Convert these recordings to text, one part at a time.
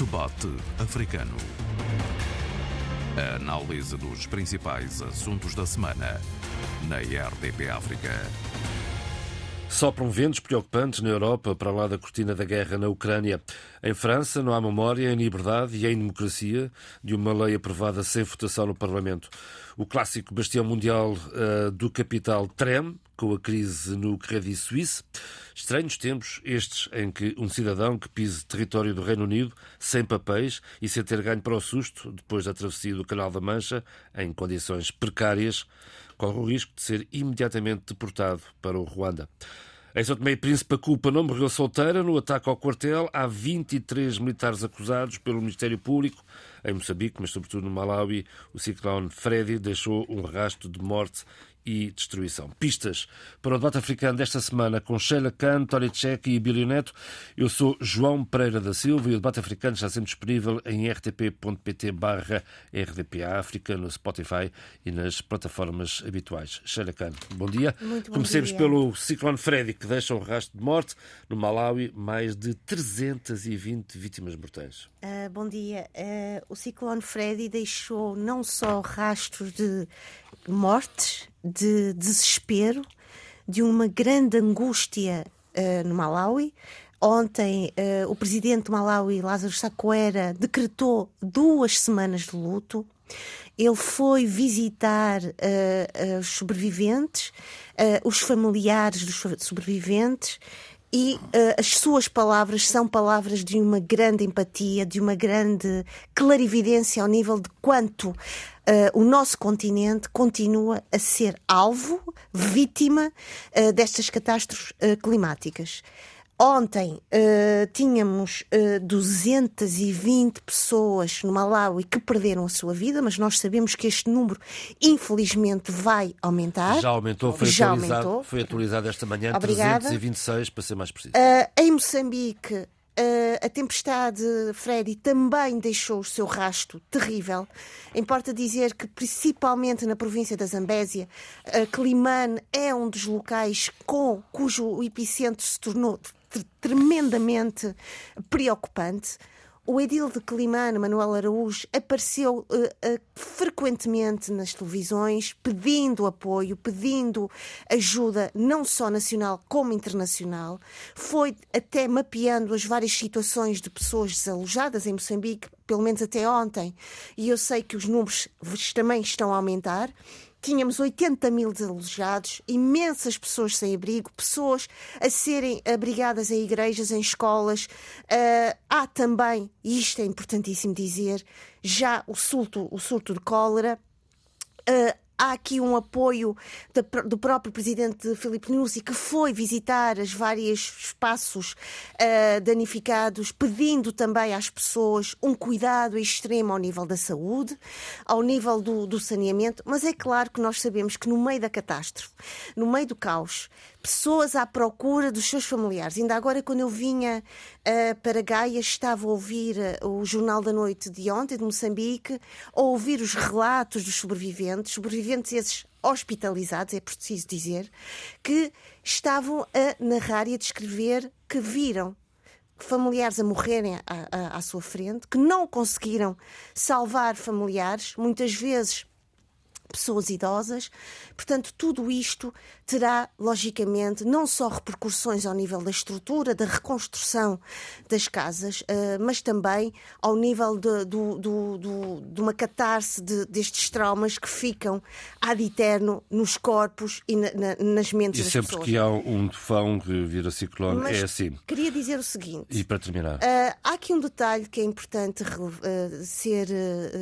Debate Africano. A análise dos principais assuntos da semana na RDP África. Sopram ventos preocupantes na Europa para lá da cortina da guerra na Ucrânia. Em França não há memória em liberdade e em democracia de uma lei aprovada sem votação no Parlamento. O clássico bastião mundial uh, do capital treme com a crise no Credit Suisse. Estranhos tempos estes em que um cidadão que pise território do Reino Unido sem papéis e sem ter ganho para o susto depois da travessia do Canal da Mancha em condições precárias corre o risco de ser imediatamente deportado para o Ruanda. Em São Tomé e Príncipe, a culpa não morreu solteira. No ataque ao quartel, há 23 militares acusados pelo Ministério Público. Em Moçambique, mas sobretudo no Malawi, o ciclone Freddy deixou um rastro de morte e destruição. Pistas para o debate africano desta semana com Sheila Khan, Tori Cech e Billy Neto. Eu sou João Pereira da Silva e o debate africano está sempre disponível em rtp.pt barra RDP África, no Spotify e nas plataformas habituais. Sheila Khan, bom dia. Muito bom Comecemos dia. pelo ciclone Freddy, que deixa um rastro de morte. No Malawi, mais de 320 vítimas mortais. Uh, bom dia. Uh, o ciclone Freddy deixou não só rastros de mortes, de desespero, de uma grande angústia uh, no Malawi. Ontem, o presidente do Malawi, Lázaro Sacoera, decretou duas semanas de luto. Ele foi visitar os sobreviventes, os familiares dos sobreviventes e uh, as suas palavras são palavras de uma grande empatia, de uma grande clarividência ao nível de quanto uh, o nosso continente continua a ser alvo, vítima uh, destas catástrofes climáticas. Ontem uh, tínhamos uh, 220 pessoas no Malawi que perderam a sua vida, mas nós sabemos que este número, infelizmente, vai aumentar. Já aumentou, foi, Já atualizado, aumentou. foi atualizado esta manhã, Obrigada. 326 para ser mais preciso. Uh, em Moçambique, a tempestade Freddy também deixou o seu rasto terrível. Importa dizer que, principalmente na província da Zambésia, Climane é um dos locais com, cujo epicentro se tornou tremendamente preocupante. O edil de Climane, Manuel Araújo, apareceu uh, uh, frequentemente nas televisões pedindo apoio, pedindo ajuda não só nacional como internacional. Foi até mapeando as várias situações de pessoas desalojadas em Moçambique, pelo menos até ontem, e eu sei que os números também estão a aumentar. Tínhamos 80 mil desalojados, imensas pessoas sem abrigo, pessoas a serem abrigadas em igrejas, em escolas. Uh, há também, e isto é importantíssimo dizer, já o surto, o surto de cólera. Uh, há aqui um apoio do próprio presidente Filipe Nussi, que foi visitar os vários espaços uh, danificados, pedindo também às pessoas um cuidado extremo ao nível da saúde, ao nível do, do saneamento. Mas é claro que nós sabemos que no meio da catástrofe, no meio do caos, pessoas à procura dos seus familiares. Ainda agora, quando eu vinha uh, para Gaia, estava a ouvir uh, o Jornal da Noite de ontem, de Moçambique, a ouvir os relatos dos sobreviventes, sobreviventes esses hospitalizados, é preciso dizer, que estavam a narrar e a descrever que viram familiares a morrerem à, à, à sua frente, que não conseguiram salvar familiares, muitas vezes pessoas idosas. Portanto, tudo isto terá, logicamente, não só repercussões ao nível da estrutura, da reconstrução das casas, mas também ao nível de, do, do, do, de uma catarse de, destes traumas que ficam ad eterno nos corpos e na, na, nas mentes e das sempre pessoas. que há um tufão que vira ciclone, Mas é assim. Queria dizer o seguinte. E para terminar. Uh, há aqui um detalhe que é importante uh, ser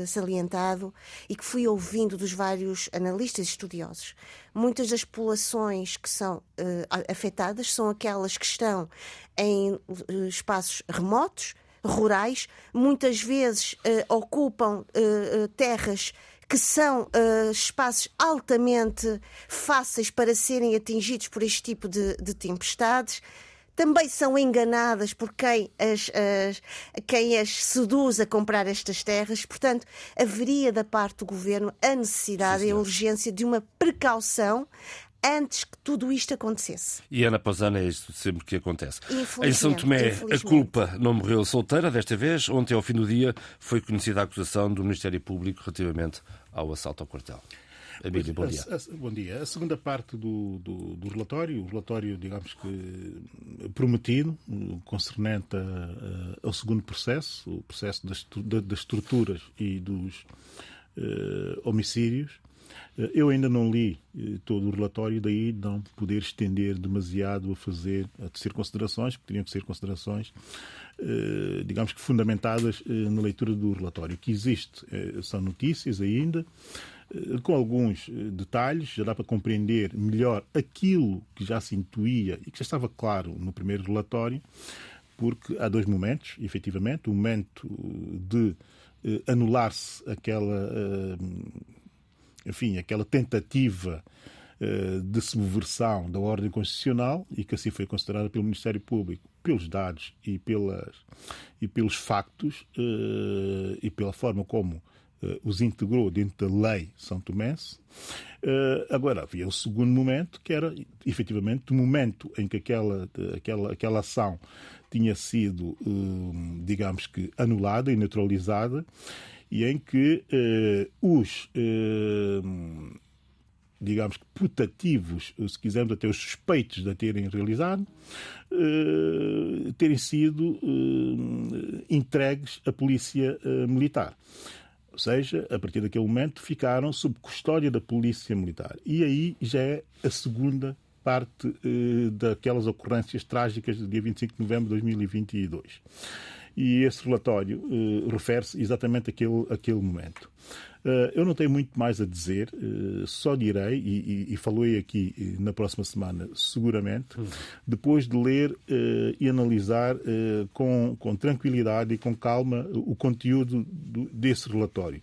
salientado e que fui ouvindo dos vários analistas e estudiosos. Muitas das populações que são afetadas são aquelas que estão em espaços remotos, rurais, muitas vezes ocupam terras que são uh, espaços altamente fáceis para serem atingidos por este tipo de, de tempestades. Também são enganadas por quem as, as, quem as seduz a comprar estas terras. Portanto, haveria da parte do governo a necessidade Sim, e a urgência de uma precaução antes que tudo isto acontecesse. E Ana Pausana é isto sempre que acontece. Em São Tomé, a culpa não morreu solteira desta vez. Ontem, ao fim do dia, foi conhecida a acusação do Ministério Público relativamente ao assalto ao quartel. Abílio, bom dia. A, a, bom dia. A segunda parte do, do, do, relatório, o relatório, digamos que prometido, concernente a, a, ao segundo processo, o processo das, das estruturas e dos uh, homicídios, uh, eu ainda não li uh, todo o relatório, daí não poder estender demasiado a fazer, a tecer considerações, porque teriam que ser considerações digamos que fundamentadas na leitura do relatório. O que existe são notícias ainda, eh, com alguns eh, detalhes, já dá para compreender melhor aquilo que já se intuía e que já estava claro no primeiro relatório, porque há dois momentos, efetivamente, o momento de eh, anular-se aquela, enfim, aquela tentativa de subversão da ordem constitucional e que assim foi considerada pelo Ministério Público, pelos dados e, pelas, e pelos factos e pela forma como os integrou dentro da lei São Tomense. Uh, agora, havia o segundo momento, que era efetivamente o momento em que aquela, aquela, aquela ação tinha sido, uh, digamos que, anulada e neutralizada, e em que os digamos que putativos, se quisermos até os suspeitos de a terem realizado, terem sido entregues à polícia militar. Ou seja, a partir daquele momento ficaram sob custódia da Polícia Militar. E aí já é a segunda parte eh, daquelas ocorrências trágicas do dia 25 de novembro de 2022 e esse relatório uh, refere-se exatamente àquele, àquele momento. Uh, eu não tenho muito mais a dizer, uh, só direi, e, e, e falei aqui na próxima semana, seguramente, uhum. depois de ler e analisar com, com tranquilidade e com calma o conteúdo do, desse relatório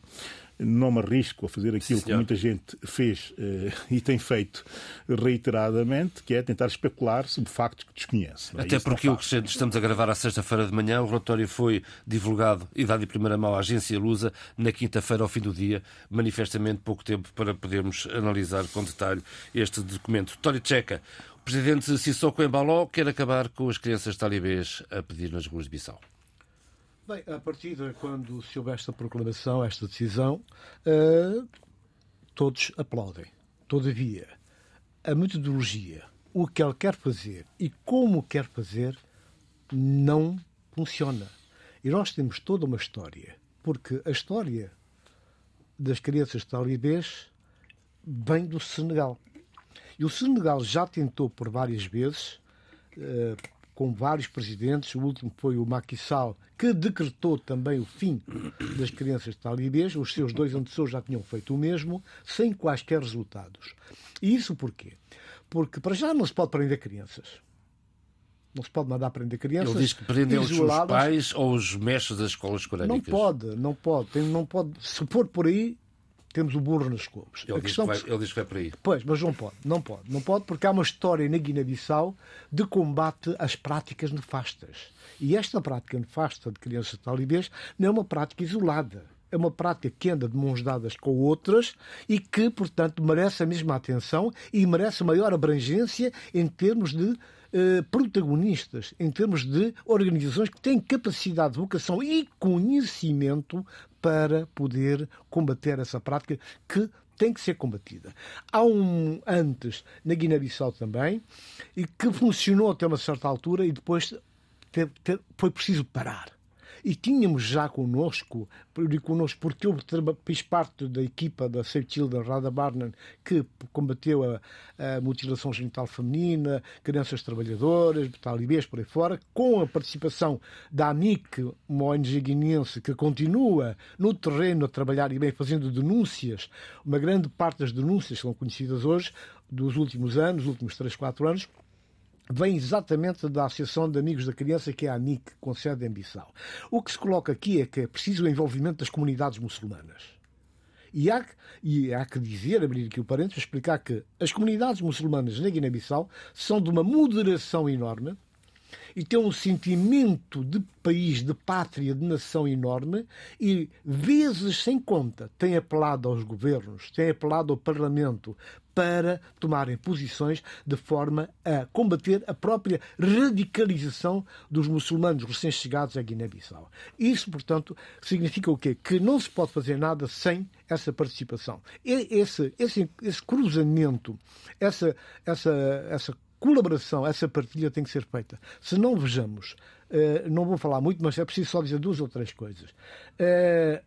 não me arrisco a fazer aquilo Sim, que muita gente fez uh, e tem feito reiteradamente, que é tentar especular sobre factos que desconhece. É? Até Isso porque o que estamos a gravar à sexta-feira de manhã, o relatório foi divulgado e dado em primeira mão à agência Lusa na quinta-feira ao fim do dia, manifestamente pouco tempo para podermos analisar com detalhe este documento. Tório Checa, o presidente Sissoko Embaló quer acabar com as crianças talibês a pedir nas ruas de Bissau. Bem, a partir de quando se houve esta proclamação, esta decisão, uh, todos aplaudem. Todavia, a metodologia, o que ele quer fazer e como quer fazer, não funciona. E nós temos toda uma história, porque a história das crianças talibês vem do Senegal. E o Senegal já tentou por várias vezes, uh, com vários presidentes. O último foi o Macky Sall, que decretou também o fim das crianças talibês. Os seus dois antecessores já tinham feito o mesmo, sem quaisquer resultados. E isso porquê? Porque para já não se pode prender crianças. Não se pode mandar prender crianças. Ele diz que prendem os seus pais ou os mestres das escolas corânicas. Não pode, não pode. Tem, não pode. Se for por aí, temos o burro nas couves. Ele, diz que, vai, ele diz que vai por aí. Pois, mas não pode, não pode. Não pode porque há uma história na Guiné-Bissau de combate às práticas nefastas. E esta prática nefasta de crianças talibês não é uma prática isolada. É uma prática que anda de mãos dadas com outras e que, portanto, merece a mesma atenção e merece maior abrangência em termos de eh, protagonistas, em termos de organizações que têm capacidade de vocação e conhecimento para poder combater essa prática que tem que ser combatida. Há um antes na Guiné-Bissau também, e que funcionou até uma certa altura e depois foi preciso parar e tínhamos já connosco, connosco porque eu fiz parte da equipa da Save Children Rada Barnan que combateu a, a, mutilação genital feminina, crianças trabalhadoras, talibês por aí fora, com a participação da AMIC, uma ONG guineense que continua no terreno a trabalhar e bem fazendo denúncias, uma grande parte das denúncias são conhecidas hoje, dos últimos anos, últimos 3, 4 anos, vem exatamente da Associação de Amigos da Criança, que é a ANIC, com sede em Bissau. O que se coloca aqui é que é preciso o envolvimento das comunidades muçulmanas. E há, e há que dizer, abrir aqui o parênteses, explicar que as comunidades muçulmanas na Guiné-Bissau são de uma moderação enorme e tem um sentimento de país, de pátria, de nação enorme e, vezes sem conta, tem apelado aos governos, tem apelado ao Parlamento para tomarem posições de forma a combater a própria radicalização dos muçulmanos recém-chegados à Guiné-Bissau. Isso, portanto, significa o quê? Que não se pode fazer nada sem essa participação. Esse, esse, esse cruzamento, essa, essa, essa colaboração, essa partilha tem que ser feita. Se não vejamos, uh, não vou falar muito, mas é preciso só dizer duas ou três coisas. Uh,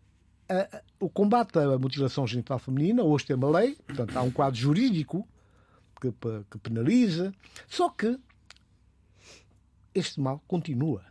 o combate à mutilação genital feminina, hoje tem uma lei, portanto há um quadro jurídico que penaliza, só que este mal continua.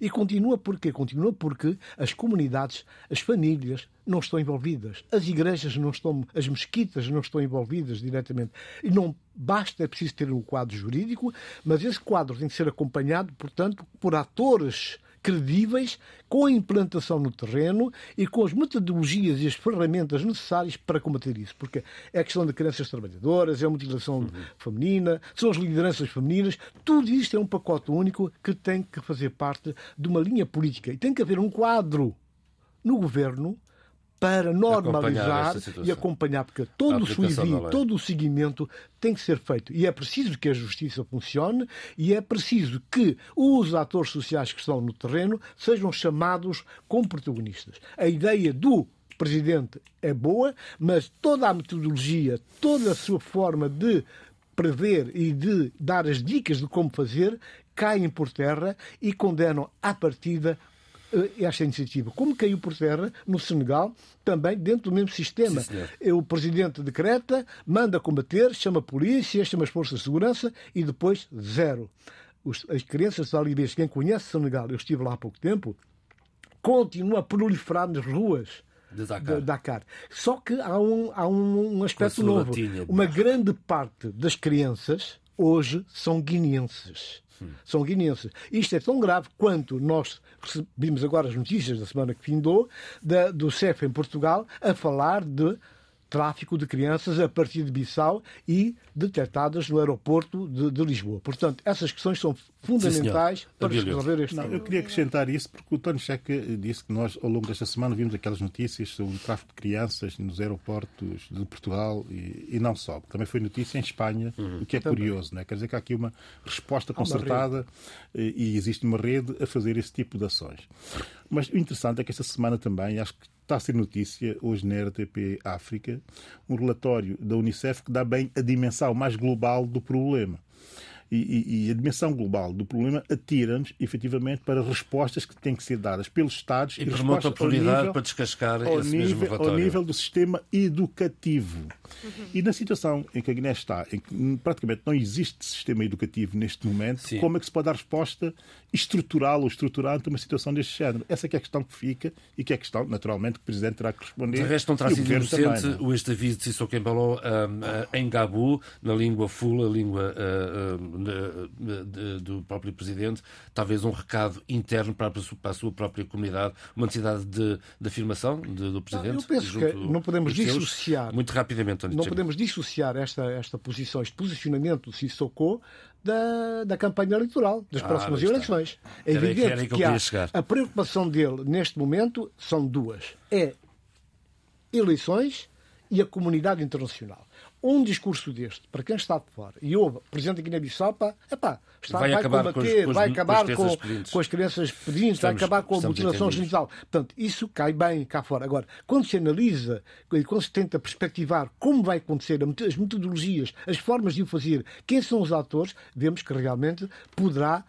E continua porquê? Continua porque as comunidades, as famílias não estão envolvidas, as igrejas não estão, as mesquitas não estão envolvidas diretamente. E não basta, é preciso ter um quadro jurídico, mas esse quadro tem que ser acompanhado, portanto, por atores credíveis, com a implantação no terreno e com as metodologias e as ferramentas necessárias para combater isso. Porque é a questão de crianças trabalhadoras, é a mutilação uhum. feminina, são as lideranças femininas, tudo isto é um pacote único que tem que fazer parte de uma linha política. E tem que haver um quadro no governo para normalizar e acompanhar, porque todo o suivi, todo o seguimento tem que ser feito. E é preciso que a justiça funcione e é preciso que os atores sociais que estão no terreno sejam chamados como protagonistas. A ideia do presidente é boa, mas toda a metodologia, toda a sua forma de prever e de dar as dicas de como fazer caem por terra e condenam à partida esta iniciativa. Como caiu por terra no Senegal, também dentro do mesmo sistema. Sim, o presidente decreta, manda combater, chama a polícia, chama as forças de segurança e depois zero. As crianças talibês, quem conhece Senegal, eu estive lá há pouco tempo, continua a proliferar nas ruas. De Dakar. De Dakar. Só que há um, há um, um aspecto novo. Uma grande parte das crianças hoje são guineenses. São guineenses. Isto é tão grave quanto nós recebemos agora as notícias da semana que findou da, do CEF em Portugal a falar de tráfico de crianças a partir de Bissau e detectadas no aeroporto de, de Lisboa. Portanto, essas questões são fundamentais Sim, para resolver este problema. Eu queria acrescentar isso porque o Tony Checa disse que nós, ao longo desta semana, vimos aquelas notícias sobre o tráfico de crianças nos aeroportos de Portugal e, e não só. Também foi notícia em Espanha, uhum. o que é Também. curioso. Não é? Quer dizer que há aqui uma resposta concertada e existe uma rede a fazer esse tipo de ações. Mas o interessante é que esta semana também, acho que está a ser notícia hoje na RTP África um relatório da Unicef que dá bem a dimensão mais global do problema e, e, a dimensão global do problema atira-nos, efetivamente, para respostas que têm que ser dadas pelos Estados e, e remonta a prioridade nível, para descascar ao esse nível, mesmo relatório. Ao nível do sistema educativo. Uhum. E na situação em que a Guiné está, em que praticamente não existe sistema educativo neste momento, Sim. como é que se pode dar resposta estrutural ou estruturante a uma situação deste género? Essa é, é a questão que fica e que é a questão, naturalmente, que o Presidente terá que responder. De resto, não terá sido inocente é? o ex-david de Sissoko Embalo um, em Gabu, na língua fula, língua uh, do próprio Presidente, talvez um recado interno para a sua própria comunidade, uma necessidade de, de afirmação de, do Presidente? Não, eu penso que não podemos dissociar. Muito rapidamente, Não podemos dissociar esta, esta posição, este posicionamento do Sissoko da, da campanha eleitoral, das ah, próximas eleições. É evidente que, que há, a preocupação dele neste momento são duas. É eleições e a comunidade internacional um discurso deste, para quem está de fora, e ouve o Presidente da Guiné-Bissau, pá, epá, está, vai, vai combater, com os, vai acabar com, com, as crianças pedintes, vai acabar com a mutilação genital. Portanto, isso cai bem cá fora. Agora, quando se analisa e quando se tenta perspectivar como vai acontecer, as metodologias, as formas de o fazer, quem são os atores, vemos que realmente poderá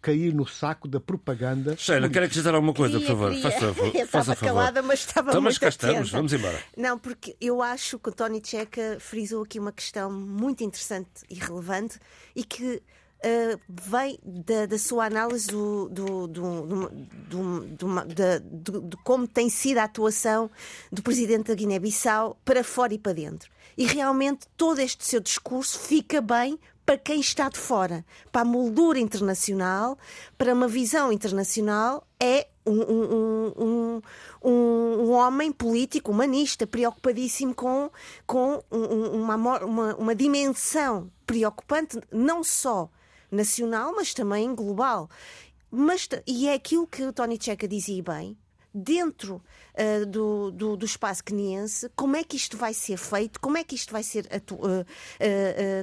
cair no saco da propaganda. Sheila, quer acrescentar alguma coisa, queria, por favor? Faça favor. Eu estava favor. calada, mas estava então, muito mas cá estamos, vamos embora. Não, porque eu acho que o Tony Checa frisou aqui uma questão muito interessante e relevante e que Uh, vem da, da, sua análise do, do, do, do, de como tem sido a atuação do presidente da Guiné-Bissau para fora e para dentro. E realmente todo este seu discurso fica bem para quem está de fora, para a moldura internacional, para uma visão internacional, é um, um, um, um, homem político, humanista, preocupadíssimo com, com uma, uma, uma dimensão preocupante, não só nacional, mas também global. Mas, e é aquilo que o Tony Checa dizia bem, dentro uh, do, do, do, espaço queniense, como é que isto vai ser feito, como é que isto vai ser uh, uh,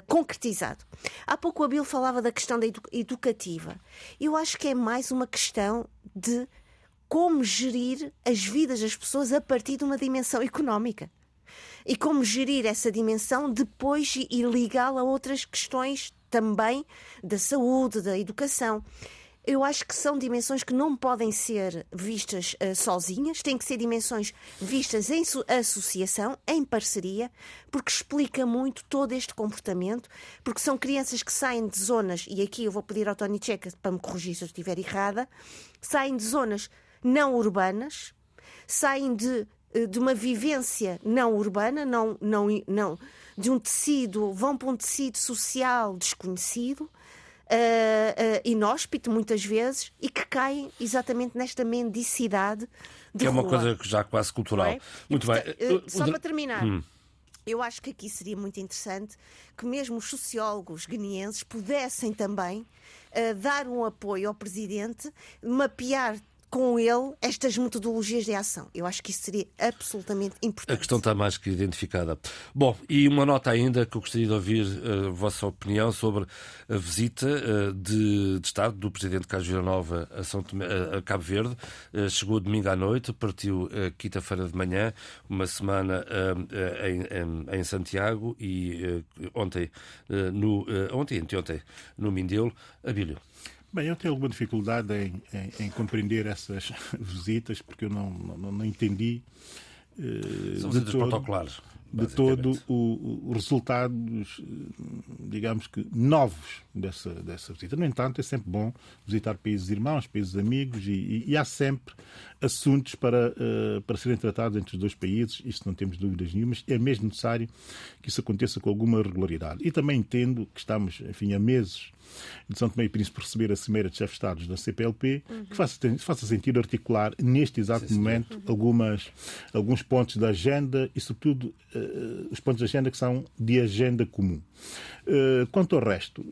concretizado. Há pouco o Abel falava da questão da edu educativa. Eu acho que é mais uma questão de como gerir as vidas das pessoas a partir de uma dimensão económica. E como gerir essa dimensão depois e ligá-la a outras questões também da saúde, da educação eu acho que são dimensões que não podem ser vistas uh, sozinhas, têm que ser dimensões vistas em associação, em parceria, porque explica muito todo este comportamento, porque são crianças que saem de zonas, e aqui eu vou pedir ao Tony Checa para me corrigir se eu estiver errada, saem de zonas não urbanas, saem de, eh, de uma vivência não urbana, não, não, não, de um tecido, vão para um tecido social desconhecido uh, inóspito muitas vezes e que caem exatamente nesta mendicidade de que é uma rua. coisa já quase cultural. É? Muito bem. Uh, só para terminar. Hum. Eu acho que aqui seria muito interessante que mesmo os sociólogos guineenses pudessem também uh, dar um apoio ao presidente, mapear com ele estas metodologias de ação. Eu acho que isso seria absolutamente importante. A questão está mais que identificada. Bom, e uma nota ainda que eu gostaria de ouvir eh, a vossa opinião sobre a visita uh, de, de, Estado do Presidente Carlos Villanova a, Tomé, a Cabo Verde. Chegou domingo à noite, partiu quinta-feira de manhã, uma semana em, em, em, Santiago e ontem, no, ontem, anteontem, no Mindelo. Abílio. Bem, eu tenho alguma dificuldade em, em, em compreender essas visitas porque eu não, não, não entendi. Uh, São visitas todo, protocolares. De todo os resultados, digamos que novos dessa, dessa visita. No entanto, é sempre bom visitar países irmãos, países amigos, e, e, e há sempre assuntos para, uh, para serem tratados entre os dois países, isso não temos dúvidas nenhumas. É mesmo necessário que isso aconteça com alguma regularidade. E também entendo que estamos, enfim, a meses de São Tomé e Príncipe receber a Cimeira de Chefes de Estados da CPLP, uhum. que faça, faça sentido articular neste exato Sim, momento uhum. algumas, alguns pontos da agenda e, sobretudo, uh, os pontos da agenda que são de agenda comum. Uh, quanto ao resto,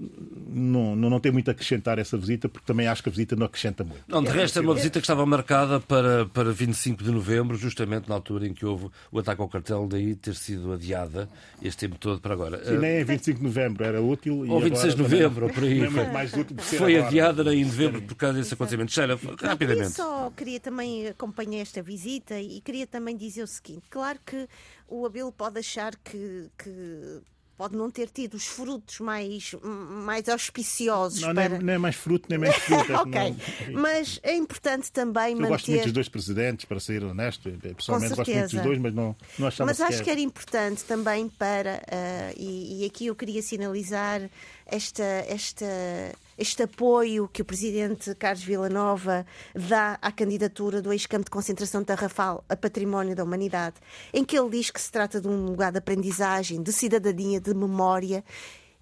não, não, não tem muito a acrescentar essa visita, porque também acho que a visita não acrescenta muito. Não, de resto, é uma visita que estava marcada para, para 25 de novembro, justamente na altura em que houve o ataque ao cartel, daí ter sido adiada este tempo todo para agora. Sim, nem em 25 de novembro era útil. Ou 26 de novembro, por aí. Foi, mais útil foi adiada em novembro por causa desse acontecimento. Sheila, rapidamente. Eu só queria também acompanhar esta visita e queria também dizer o seguinte: claro que o Abel pode achar que, que pode não ter tido os frutos mais, mais auspiciosos. Não, para... nem, nem é mais fruto, nem mais fruta. ok, não... mas é importante também Eu manter... gosto muito dos dois presidentes, para ser honesto. Pessoalmente gosto muito dos dois, mas não, não achava Mas acho que era importante também para, uh, e, e aqui eu queria sinalizar esta, esta, este apoio que o presidente Carlos Villanova dá à candidatura do ex-campo de concentração de Tarrafal a património da humanidade, em que ele diz que se trata de um lugar de aprendizagem, de cidadania, de memória.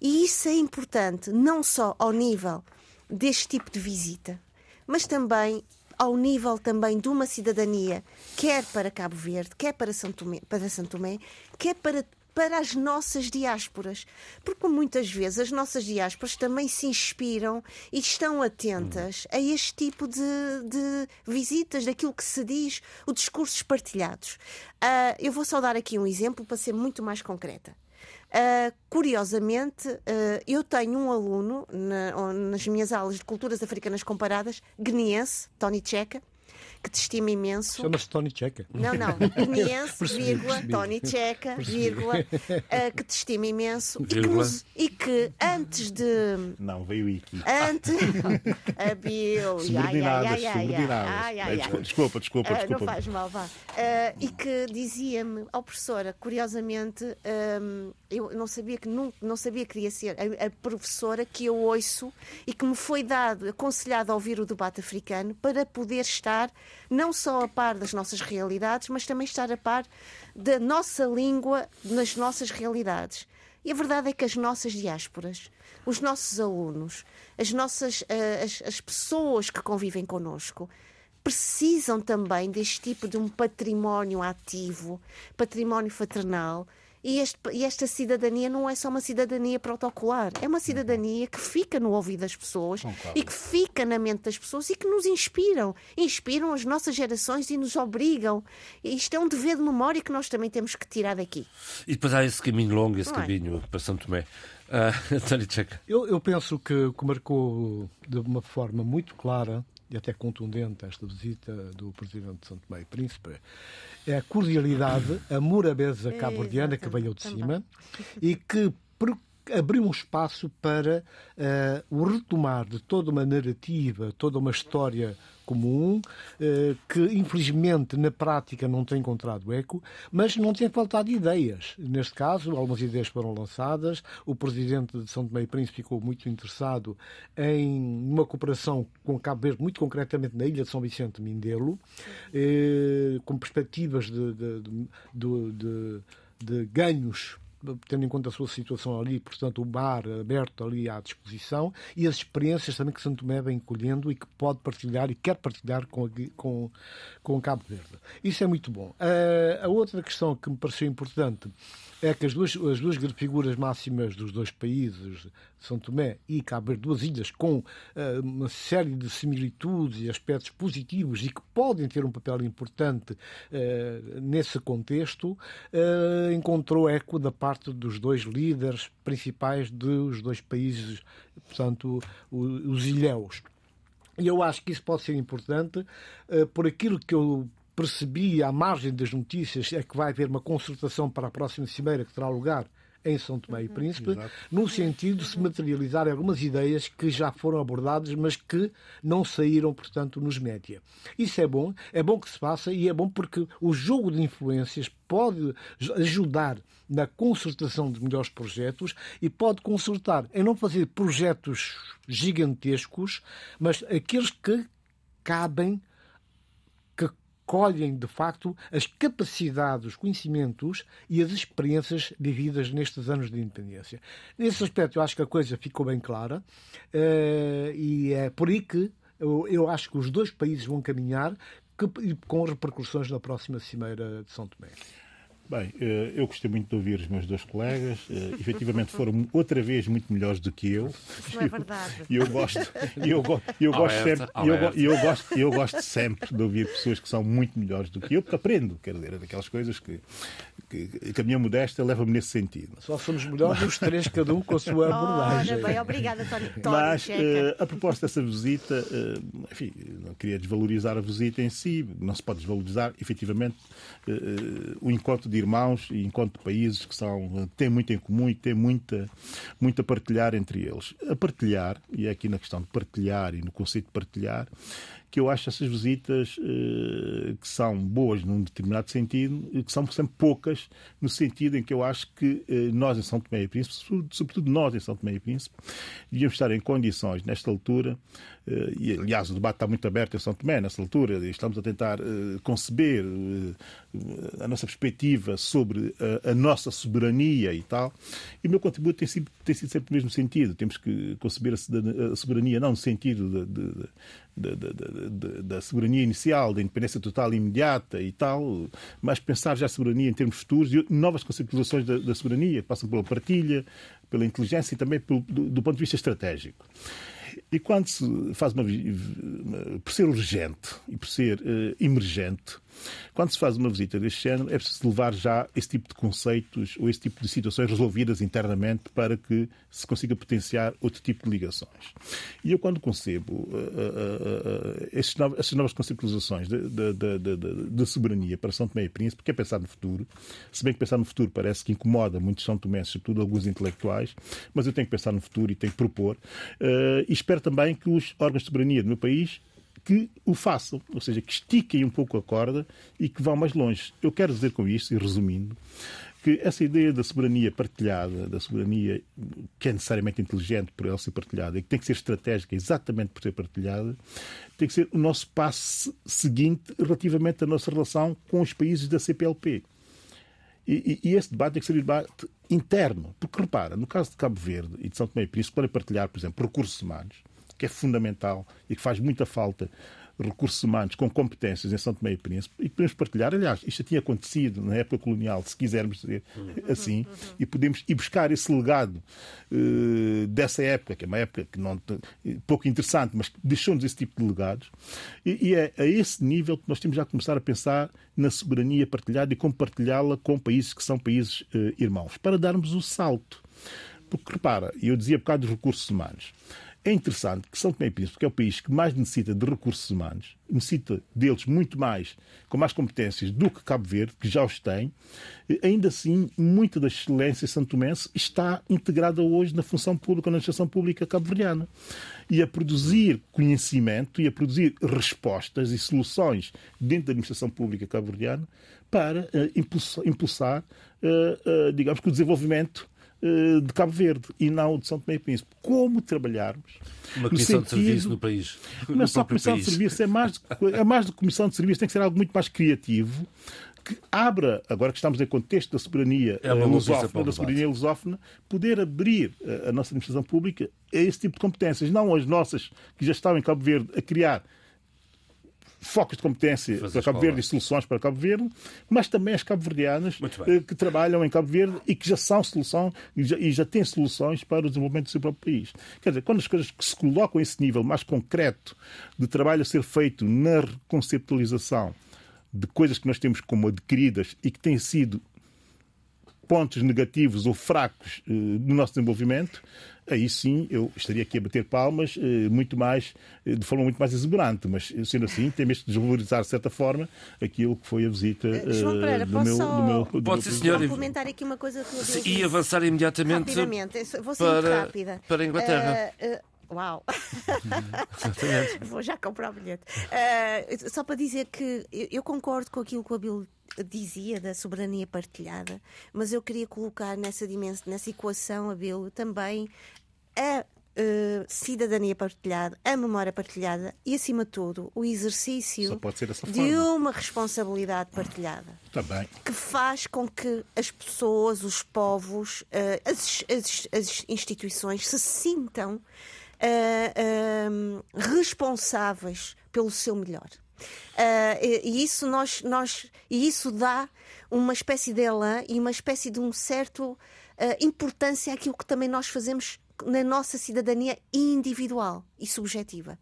E isso é importante não só ao nível deste tipo de visita, mas também ao nível também de uma cidadania, quer para Cabo Verde, quer para São Tomé, para São Tomé quer para para as nossas diásporas. Porque muitas vezes as nossas diásporas também se inspiram e estão atentas a este tipo de, de visitas, daquilo que se diz, os discursos partilhados. Uh, eu vou só dar aqui um exemplo para ser muito mais concreta. Uh, curiosamente, uh, eu tenho um aluno na, nas minhas aulas de culturas africanas comparadas, guineense, Tony Checa, que te estima imenso. Chama-se Tony Checa. Não, não. Guineense, vírgula, Tony Checa, vírgula, uh, que te estima imenso e que, e que, antes de. Não, veio aqui. Antes. a Bill. Subordinadas, subordinadas. Desculpa, desculpa, desculpa. Uh, não faz mal, vá. Uh, e que dizia-me, ao oh, professora, curiosamente, um, eu não sabia que não, não sabia que queria ser a, a professora que eu ouço e que me foi dado, aconselhado a ouvir o debate africano para poder estar não só a par das nossas realidades, mas também estar a par da nossa língua nas nossas realidades. E a verdade é que as nossas diásporas, os nossos alunos, as nossas eh, as, as pessoas que convivem connosco, precisam também deste tipo de um património ativo, património fraternal E, este, e, esta cidadania não é só uma cidadania protocolar, é uma cidadania que fica no ouvido das pessoas e que fica na mente das pessoas e que nos inspiram. Inspiram as nossas gerações e nos obrigam. Isto é um dever de memória que nós também temos que tirar daqui. E depois há esse caminho longo, esse não é? caminho é? para São Tomé. Uh, António Checa. Eu, eu penso que, que marcou de uma forma muito clara e até contundente esta visita do Presidente de Tomé e Príncipe é a cordialidade, a morabeza cabo-verdiana que veio de cima e que abriu um espaço para uh, o retomar de toda uma narrativa, toda uma história comum, uh, que infelizmente na prática não tem encontrado eco, mas não tem faltado ideias. Neste caso, algumas ideias foram lançadas. O presidente de São Tomé e Príncipe ficou muito interessado em uma cooperação com Cabo Verde, muito concretamente na ilha de São Vicente de Mindelo, uh, com perspectivas de, de, de de ganhos tendo em conta a sua situação ali, portanto, o bar aberto ali à disposição e as experiências também que Santo Tomé vem colhendo e que pode partilhar e quer partilhar com, com, com Cabo Verde. Isso é muito bom. a outra questão que me pareceu importante é que as duas, as duas figuras máximas dos dois países, São Tomé e Cabo Verde, duas ilhas com uh, uma série de similitudes e aspectos positivos e que podem ter um papel importante uh, nesse contexto, uh, encontrou eco da parte dos dois líderes principais dos dois países, portanto, os ilhéus. E eu acho que isso pode ser importante por aquilo que eu percebi à margem das notícias é que vai haver uma consultação para a próxima cimeira que terá lugar em São Tomé e uhum. Príncipe, Exato. no sentido de se materializar algumas ideias que já foram abordadas, mas que não saíram, portanto, nos média. Isso é bom, é bom que se faça e é bom porque o jogo de influências pode ajudar na concertação de melhores projetos e pode consultar em não fazer projetos gigantescos, mas aqueles que cabem colhem, de facto, as capacidades, os conhecimentos e as experiências vividas nestes anos de independência. Nesse aspecto, eu acho que a coisa ficou bem clara uh, e é por aí que eu, acho que os dois países vão caminhar com repercussões na próxima Cimeira de São Tomé. Bem, eh, eu gostei muito de ouvir os meus dois colegas. Uh, efetivamente foram outra vez muito melhores do que eu. Isso é verdade. E eu, gosto, eu, eu gosto sempre, eu, eu, gosto, eu gosto sempre de ouvir pessoas que são muito melhores do que eu, porque aprendo, quer dizer, é daquelas coisas que, que, que a minha modéstia leva-me nesse sentido. Só somos melhores os três, cada um com a sua abordagem. Ora bem, obrigada, Tony. Mas uh, a propósito dessa visita, uh, enfim, não queria desvalorizar a visita em si, não se pode desvalorizar, efetivamente, o encontro de irmãos e enquanto países que são, têm muito em comum e têm muita, muito a partilhar entre eles. A partilhar, e é aqui na questão de partilhar e no conceito de partilhar, que eu acho essas visitas eh, que são boas num determinado sentido e que são sempre poucas no sentido em que eu acho que eh, nós em São Tomé e Príncipe, sobretudo nós em São Tomé e Príncipe, devíamos estar em condições, nesta altura, eh, e aliás o debate está muito aberto em São Tomé, nesta altura, e estamos a tentar conceber a nossa perspectiva sobre a, nossa soberania e tal, e o meu contributo tem sido, tem sido sempre no mesmo sentido. Temos que conceber a soberania não no sentido de, de, da, da, soberania inicial, da independência total e imediata e tal, mas pensar já a soberania em termos futuros e novas conceptualizações da, da soberania, que passam pela partilha, pela inteligência e também pelo, do, do ponto de vista estratégico. E quando se faz uma. por ser urgente e por ser uh, emergente, quando se faz uma visita deste género, é preciso levar já esse tipo de conceitos ou esse tipo de situações resolvidas internamente para que se consiga potenciar outro tipo de ligações. E eu, quando concebo uh, uh, uh, essas novas conceptualizações da soberania para São Tomé e Príncipe, que é pensar no futuro, se bem que pensar no futuro parece que incomoda muitos São Tomé, sobretudo alguns intelectuais, mas eu tenho que pensar no futuro e tenho que propor. e espero também que os órgãos de soberania do meu país que o façam, ou seja, que estiquem um pouco a corda e que vão mais longe. Eu quero dizer com isto, e resumindo, que essa ideia da soberania partilhada, da soberania que é necessariamente inteligente por ela ser partilhada e que tem que ser estratégica exatamente por ser partilhada, tem que ser o nosso passo seguinte relativamente à nossa relação com os países da CPLP. E, e, e esse debate tem que ser um debate interno, porque repara, no caso de Cabo Verde e de São Tomé e Príncipe, podem partilhar, por exemplo, recursos humanos, que é fundamental e que faz muita falta recursos humanos com competências em São Tomé e Príncipe e podemos partilhar. Aliás, isto tinha acontecido na época colonial, se quisermos dizer assim, e podemos ir buscar esse legado uh, dessa época, que é uma época que não pouco interessante, mas deixou-nos esse tipo de legados. E, e, é a esse nível que nós temos já a começar a pensar na soberania partilhada e compartilhá-la com países que são países uh, irmãos, para darmos o salto. Porque repara, eu dizia por causa dos recursos humanos. É interessante que São Tomé e Príncipe, que é o país que mais necessita de recursos humanos, necessita deles muito mais, com mais competências do que Cabo Verde, que já os tem, ainda assim, muita da excelência São Tomense está integrada hoje na função pública, na administração pública cabo-verdiana. E a produzir conhecimento e a produzir respostas e soluções dentro da administração pública cabo-verdiana para uh, impulsar, uh, uh, digamos que o desenvolvimento eh, de Cabo Verde e não de São Tomé e Príncipe. Como trabalharmos? Uma comissão sentido... de serviço no país. Não é só comissão país. de serviço, é mais, é mais do que comissão de serviço, tem que ser algo muito mais criativo que abra, agora que estamos em contexto da soberania é lusófona, da soberania lusófona, poder abrir a, a nossa administração pública a esse tipo de competências, não as nossas que já estão em Cabo Verde a criar focos de competência Fazer para Cabo Verde e soluções para Cabo Verde, mas também as cabo-verdianas eh, que trabalham em Cabo Verde e que já são solução e já, e já têm soluções para o desenvolvimento do seu próprio país. Quer dizer, quando as coisas que se colocam a esse nível mais concreto de trabalho a ser feito na reconceptualização de coisas que nós temos como adquiridas e que têm sido pontos negativos ou fracos uh, no nosso desenvolvimento, aí sim eu estaria aqui a bater palmas uh, muito mais, uh, de forma muito mais exuberante, mas sendo assim, temos de desvalorizar de certa forma aquilo que foi a visita João Pereira, do, meu, do meu. Do Pode ser, senhor. comentar aqui uma coisa que eu E avançar imediatamente vou ser para, rápida. para a Inglaterra. Uau! Vou já comprar o bilhete. Uh, só para dizer que eu, eu, concordo com aquilo que o Abel dizia da soberania partilhada, mas eu queria colocar nessa dimensão, nessa equação, Abel, também a Uh, cidadania partilhada, a memória partilhada e, acima de tudo, o exercício de uma responsabilidade partilhada. Também. Que faz com que as pessoas, os povos, uh, as, as, as, instituições se sintam uh, responsáveis pelo seu melhor. Uh, e isso nós, nós e isso dá uma espécie de elan e uma espécie de um certo uh, importância àquilo que também nós fazemos na nossa cidadania individual e subjetiva.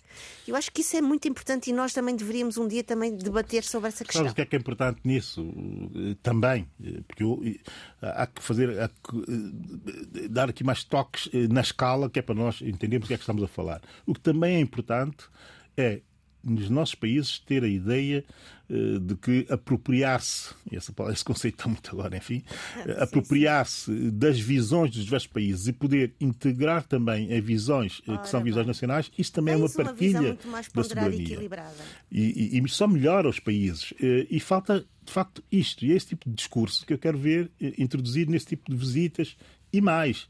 Eu acho que isso é muito importante e nós também deveríamos um dia também debater sobre essa questão. Sabes o que é que é importante nisso? Também, porque eu, há que fazer, há que dar aqui mais toques na escala que é para nós entendermos o que é que estamos a falar. O que também é importante é nos nossos países ter a ideia de que apropriar-se, esse, esse conceito está muito agora, enfim, uh, apropriar-se das visões dos diversos países e poder integrar também as visões uh, que são visões nacionais, isso também é uma partilha uma da soberania. E, e, e, só melhora os países. e falta, de facto, isto, e é esse tipo de discurso que eu quero ver introduzido nesse tipo de visitas e mais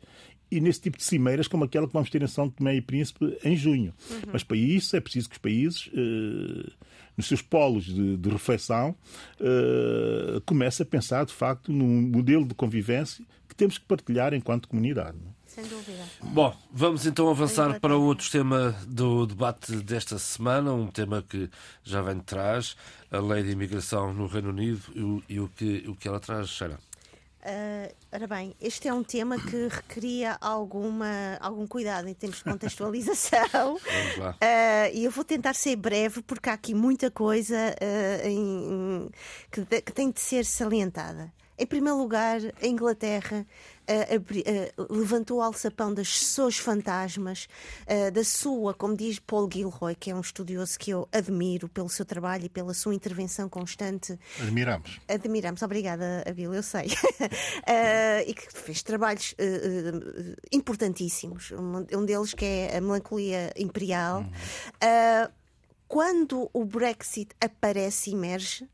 e nesse tipo de cimeiras como aquela que vamos ter em São Tomé e Príncipe em junho. Uhum. Mas para isso é preciso que os países, eh, nos seus polos de, de refeição, eh, comecem a pensar de facto num modelo de convivência que temos que partilhar enquanto comunidade. Sem dúvida. Bom, vamos então avançar para o outro tema do debate desta semana, um tema que já vem de trás, a lei de imigração no Reino Unido e, e o, que, o que ela traz, Sheila. Uh, ora bem, este é um tema que requeria alguma, algum cuidado em termos de contextualização. Uh, e eu vou tentar ser breve, porque há aqui muita coisa uh, em, que, que tem de ser salientada. Em primeiro lugar, a Inglaterra levantou o alçapão das suas fantasmas, da sua, como diz Paul Gilroy, que é um estudioso que eu admiro pelo seu trabalho e pela sua intervenção constante. Admiramos. Admiramos, obrigada, Abil, eu sei. e que fez trabalhos importantíssimos. Um deles que é a melancolia imperial. Uhum. quando o Brexit aparece e emerge,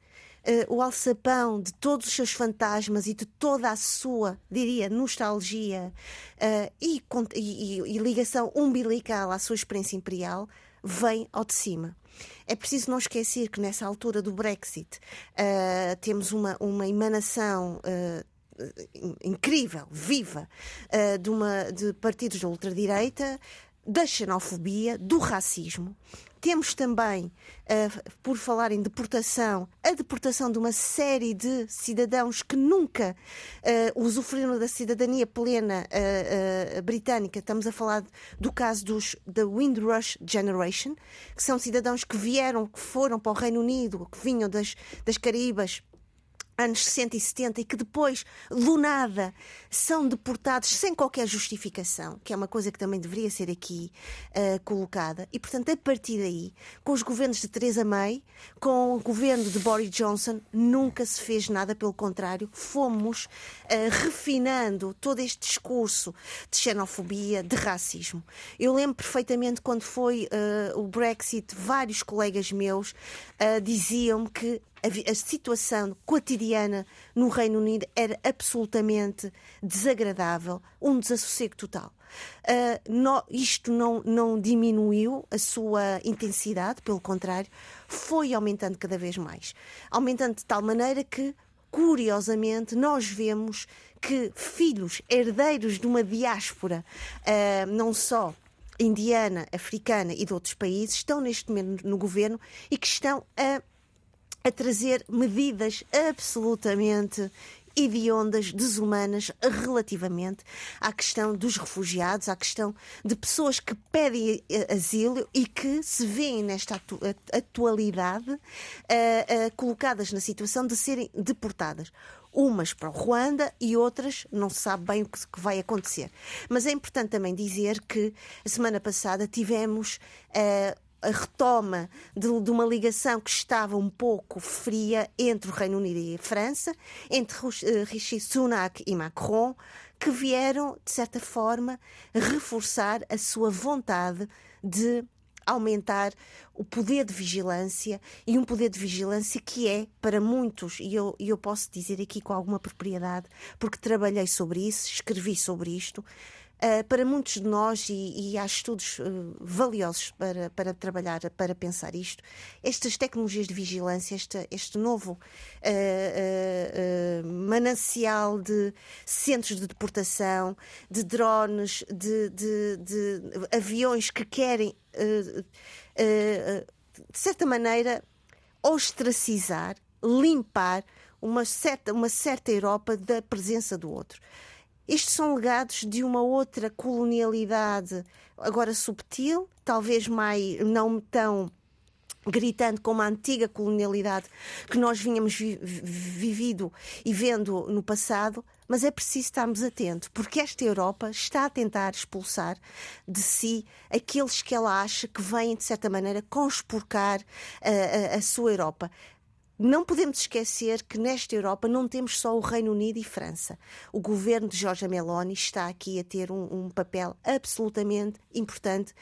uh, o alçapão de todos os seus fantasmas e de toda a sua, diria, nostalgia uh, e, e, e ligação umbilical à sua experiência imperial vem ao de cima. É preciso não esquecer que nessa altura do Brexit uh, temos uma, uma emanação uh, incrível, viva, de, uma, de partidos da ultradireita, da xenofobia, do racismo temos também, uh, por falar em deportação, a deportação de uma série de cidadãos que nunca uh, usufruíram da cidadania plena uh, britânica. Estamos a falar do caso dos da Windrush Generation, que são cidadãos que vieram, que foram para o Reino Unido, que vinham das, das Caraíbas anos 60 e 70 e que depois, do nada, são deportados sem qualquer justificação, que é uma coisa que também deveria ser aqui uh, colocada. E, portanto, a partir daí, com os governos de Theresa May, com o governo de Boris Johnson, nunca se fez nada, pelo contrário, fomos uh, refinando todo este discurso de xenofobia, de racismo. Eu lembro perfeitamente quando foi uh, o Brexit, vários colegas meus diziam-me que a, situação cotidiana no Reino Unido era absolutamente desagradável, um desassossego total. Uh, no, isto não, não diminuiu a sua intensidade, pelo contrário, foi aumentando cada vez mais. Aumentando de tal maneira que, curiosamente, nós vemos que filhos herdeiros de uma diáspora, uh, não só indiana, africana e de outros países, estão neste momento no governo e que estão a a trazer medidas absolutamente hediondas, desumanas, relativamente à questão dos refugiados, à questão de pessoas que pedem asilo e que se veem nesta atu atualidade uh, uh, colocadas na situação de serem deportadas. Umas para o Ruanda e outras não se sabe bem o que vai acontecer. Mas é importante também dizer que a semana passada tivemos uh, a retoma de, de, uma ligação que estava um pouco fria entre o Reino Unido e a França, entre uh, Rishi Sunak e Macron, que vieram, de certa forma, reforçar a sua vontade de aumentar o poder de vigilância e um poder de vigilância que é, para muitos, e eu, eu posso dizer aqui com alguma propriedade, porque trabalhei sobre isso, escrevi sobre isto, Uh, para muitos de nós, e, e há estudos uh, valiosos para, para trabalhar, para pensar isto, estas tecnologias de vigilância, este, este novo uh, manancial de centros de deportação, de drones, de, de, de aviões que querem, de certa maneira, ostracizar, limpar uma certa, uma certa Europa da presença do outro. Estes são legados de uma outra colonialidade, agora subtil, talvez mais não tão gritando como a antiga colonialidade que nós vínhamos vi vivido e vendo no passado, mas é preciso estarmos atentos, porque esta Europa está a tentar expulsar de si aqueles que ela acha que vêm, de certa maneira, conspurcar a, a, a sua Europa. Não podemos esquecer que nesta Europa não temos só o Reino Unido e França. O governo de Giorgia Meloni está aqui a ter um, um papel absolutamente importante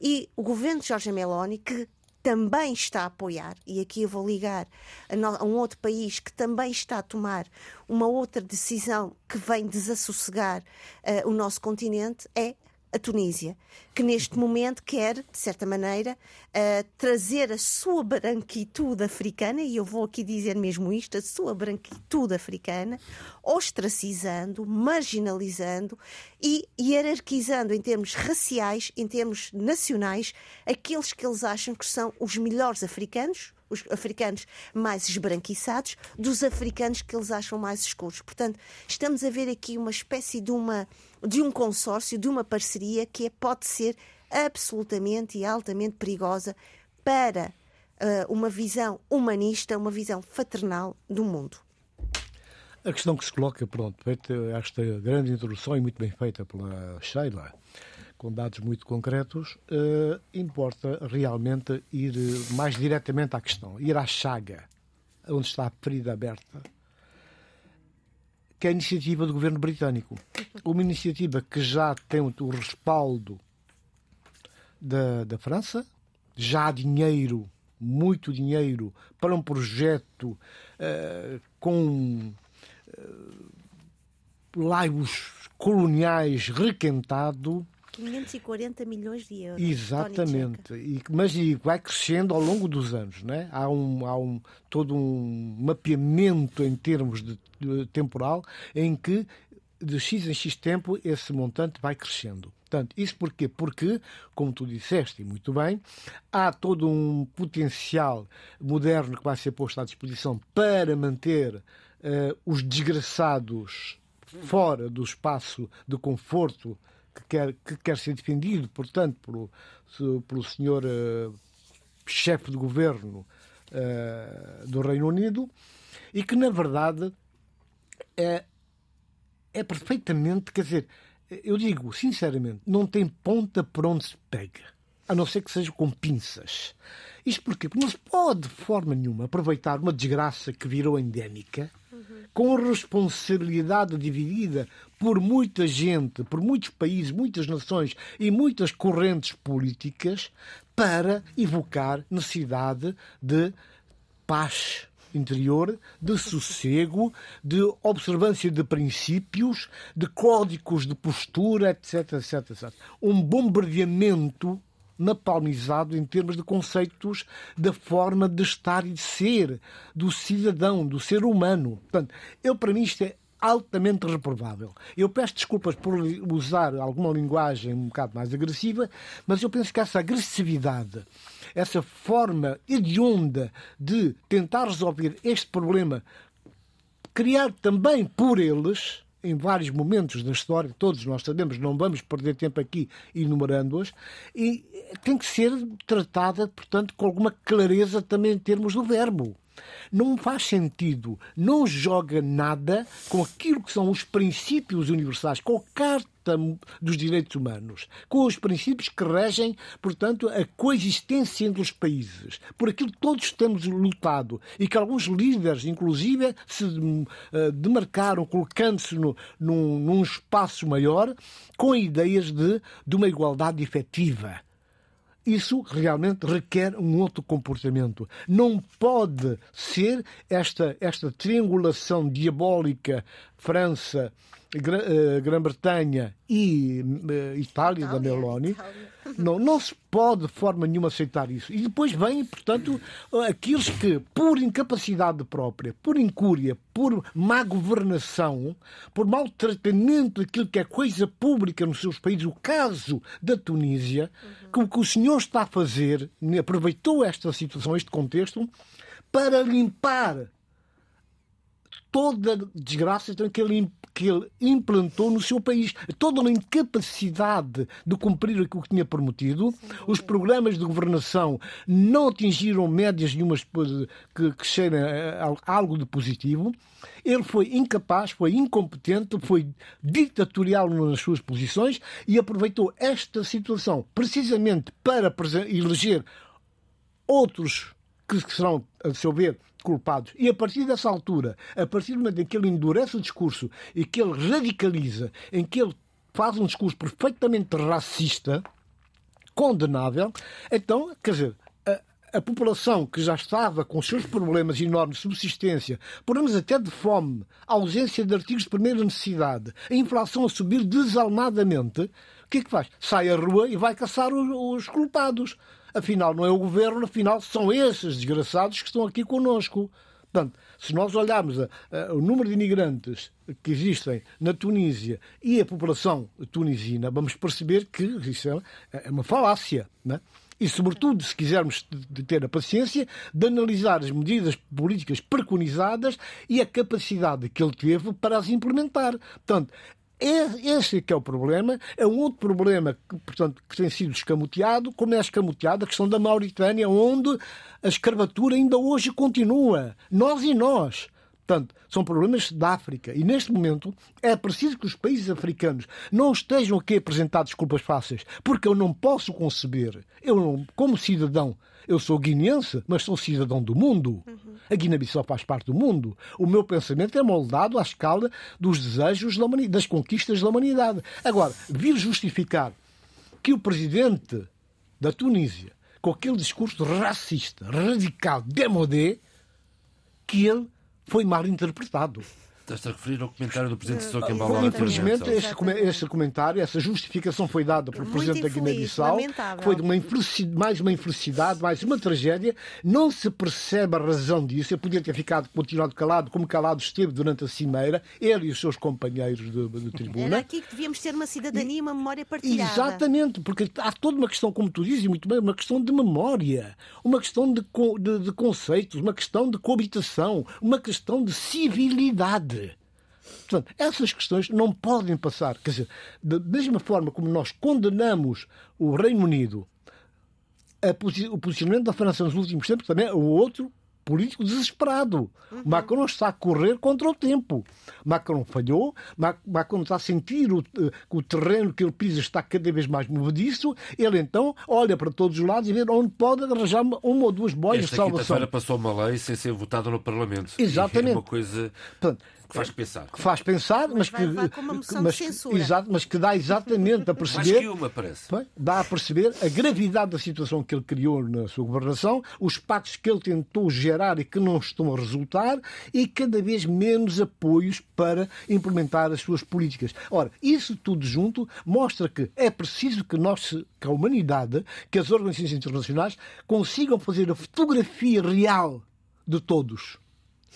e o governo de Giorgia Meloni, que também está a apoiar, e aqui eu vou ligar a, um outro país que também está a tomar uma outra decisão que vem desassossegar uh, o nosso continente, é a Tunísia, que neste momento quer, de certa maneira, uh, trazer a sua branquitude africana, e eu vou aqui dizer mesmo isto, a sua branquitude africana, ostracizando, marginalizando e hierarquizando em termos raciais, em termos nacionais, aqueles que eles acham que são os melhores africanos, os africanos mais esbranquiçados dos africanos que eles acham mais escuros. Portanto, estamos a ver aqui uma espécie de, uma, de um consórcio, de uma parceria que é, pode ser absolutamente e altamente perigosa para uh, uma visão humanista, uma visão fraternal do mundo. A questão que se coloca, pronto, feita esta grande introdução e muito bem feita pela Sheila, com dados muito concretos, uh, importa realmente ir mais diretamente à questão, ir à chaga, onde está a ferida aberta, que é a iniciativa do governo britânico. Uma iniciativa que já tem o respaldo da, da França, já há dinheiro, muito dinheiro, para um projeto uh, com laivos coloniais requentado 540 milhões de euros. Exatamente. E, mas e vai crescendo ao longo dos anos. Né? Há, um, há um, todo um mapeamento em termos de, de temporal em que de X em X tempo esse montante vai crescendo. Portanto, isso porquê? Porque, como tu disseste, e muito bem, há todo um potencial moderno que vai ser posto à disposição para manter uh, os desgraçados fora do espaço de conforto que quer, que quer ser defendido, portanto, pelo, pelo senhor uh, chefe de governo uh, do Reino Unido, e que, na verdade, é, é perfeitamente, quer dizer, eu digo sinceramente, não tem ponta por onde se pega, a não ser que seja com pinças. Isto porquê? Porque não se pode, de forma nenhuma, aproveitar uma desgraça que virou endémica. Com responsabilidade dividida por muita gente, por muitos países, muitas nações e muitas correntes políticas, para evocar necessidade de paz interior, de sossego, de observância de princípios, de códigos de postura, etc, etc, etc. Um bombardeamento napalmizado em termos de conceitos da forma de estar e de ser, do cidadão, do ser humano. Portanto, eu, para mim, isto é altamente reprovável. Eu peço desculpas por usar alguma linguagem um bocado mais agressiva, mas eu penso que essa agressividade essa forma hedionda de tentar resolver este problema, criado também por eles, em vários momentos da história, todos nós sabemos, não vamos perder tempo aqui enumerando-as, e tem que ser tratada, portanto, com alguma clareza também em termos do verbo. Não faz sentido, não joga nada com aquilo que são os princípios universais, Carta dos Direitos Humanos, com os princípios que regem, portanto, a coexistência entre os países, por aquilo que todos temos lutado e que alguns líderes, inclusive, se uh, demarcaram colocando-se num espaço maior com ideias de, de uma igualdade efetiva isso realmente requer um outro comportamento. Não pode ser esta, esta triangulação diabólica França, eh, Grã-Bretanha e Itália, Itália, da Meloni, não, não se pode de forma nenhuma aceitar isso. E depois vem, portanto, aqueles que, por incapacidade própria, por incúria, por má governação, por maltratamento daquilo que é coisa pública nos seus países, o caso da Tunísia, uhum. que o que o senhor está a fazer, aproveitou esta situação, este contexto, para limpar toda a desgraça que ele, que ele implantou no seu país. Toda a incapacidade de cumprir aquilo que tinha prometido. Os programas de governação não atingiram médias nenhumas que, que cheirem a algo de positivo. Ele foi incapaz, foi incompetente, foi ditatorial nas suas posições e aproveitou esta situação precisamente para eleger outros que serão, a seu ver, culpados. E a partir dessa altura, a partir do momento em que ele endurece o discurso e que ele radicaliza, em que ele faz um discurso perfeitamente racista, condenável, então, quer dizer, a, a população que já estava com seus problemas enormes de subsistência, problemas até de fome, ausência de artigos de primeira necessidade, a inflação a subir desalmadamente, o que é que faz? Sai à rua e vai caçar os, os culpados. Afinal, não é o governo, afinal, são esses desgraçados que estão aqui conosco. Portanto, se nós olharmos a, a, o número de imigrantes que existem na Tunísia e a população tunisina, vamos perceber que isso é, é uma falácia. Né? E, sobretudo, se quisermos ter a paciência de analisar as medidas políticas preconizadas e a capacidade que ele teve para as implementar. Portanto, esse é que é o problema. É um outro problema que, portanto, que tem sido escamoteado, como é escamoteado a questão da Mauritânia, onde a escravatura ainda hoje continua. Nós e nós. Portanto, são problemas da África. E neste momento é preciso que os países africanos não estejam aqui a apresentar desculpas fáceis, porque eu não posso conceber, eu não, como cidadão, eu sou guineense, mas sou cidadão do mundo. Uhum. A Guiné-Bissau faz parte do mundo. O meu pensamento é moldado à escala dos desejos da das conquistas da humanidade. Agora, vir justificar que o presidente da Tunísia, com aquele discurso racista, radical, demodé, que ele foi mal interpretado. Estás a referir ao comentário do Presidente Sissoko Uh, Embalo Infelizmente, Exatamente. esse, come- esse comentário, essa justificação foi dada pelo Muito Presidente da infeliz, Guiné-Bissau, lamentável. foi de uma infelicidade, mais uma infelicidade, mais uma tragédia. Não se percebe a razão disso. Eu podia ter ficado, continuado calado, como calado esteve durante a cimeira, ele e os seus companheiros de, de Era tribuna. aqui que devíamos ter uma cidadania e uma memória partilhada. Exatamente, porque há toda uma questão, como tu dizes, e muito bem, uma questão de memória, uma questão de, de- de conceitos, uma questão de coabitação, uma questão de civilidade. Portanto, essas questões não podem passar. Quer dizer, da mesma forma como nós condenamos o Reino Unido, posi- o posicionamento da França nos últimos tempos também é o outro político desesperado. Macron está a correr contra o tempo. Macron falhou, Ma- Macron está a sentir o, eh, que o terreno que ele pisa está cada vez mais movediço. Ele então olha para todos os lados e vê onde pode arranjar uma, ou duas boias de Esta salvação. quinta-feira passou uma lei sem ser votada no Parlamento. E Exatamente. É uma coisa Portanto, que faz pensar. que faz pensar, mas, vai que, levar com uma moção de mas, censura. exato, mas que dá exatamente a Mais perceber que uma, parece. Bem, dá a perceber a gravidade da situação que ele criou na sua governação, os pactos que ele tentou gerar e que não estão a resultar e cada vez menos apoios para implementar as suas políticas. Ora, isso tudo junto mostra que é preciso que nós, que a humanidade, que as organizações internacionais consigam fazer a fotografia real de todos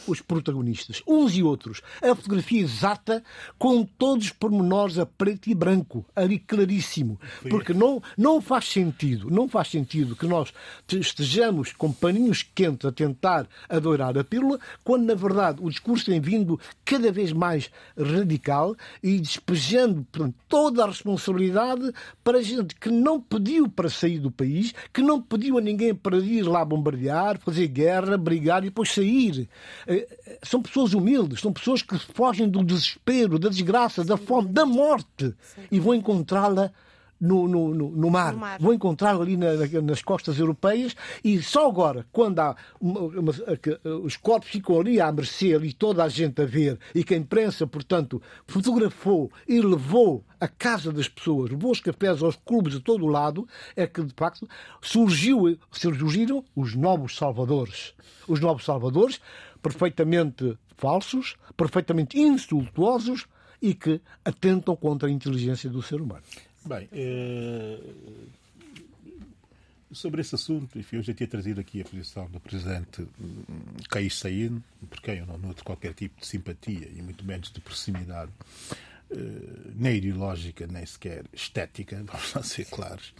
os protagonistas, uns e outros. A fotografia exata, com todos os pormenores a preto e branco, ali claríssimo. Porque não, não faz sentido, não faz sentido que nós te- estejamos com paninhos quentes a tentar adorar a pílula, quando na verdade o discurso tem vindo cada vez mais radical e despejando portanto, toda a responsabilidade para gente que não pediu para sair do país, que não pediu a ninguém para ir lá bombardear, fazer guerra, brigar e depois sair. Eh, eh, São pessoas humildes, são pessoas que fogem do desespero, da desgraça, da fome, da morte e vão encontrá-la no, no, no, no mar. Mar. Vão encontrá-la ali na- na- nas costas europeias e só agora, quando há uma- uma- eh, os corpos ficam ali à mercê, ali toda a gente a ver e que a imprensa, portanto, fotografou e levou à casa das pessoas, levou os cafés aos clubes de todo o lado, é que de facto surgiu, surgiram os novos salvadores. Os novos salvadores, perfeitamente falsos, perfeitamente insultuosos e que atentam contra a inteligência do ser humano. Bem, eh, sobre esse assunto, enfim, eu já tinha trazido aqui a posição do presidente hum, Kais Said, por quem eu não noto qualquer tipo de simpatia e muito menos de proximidade, eh, nem ideológica, nem sequer estética, vamos lá ser claros.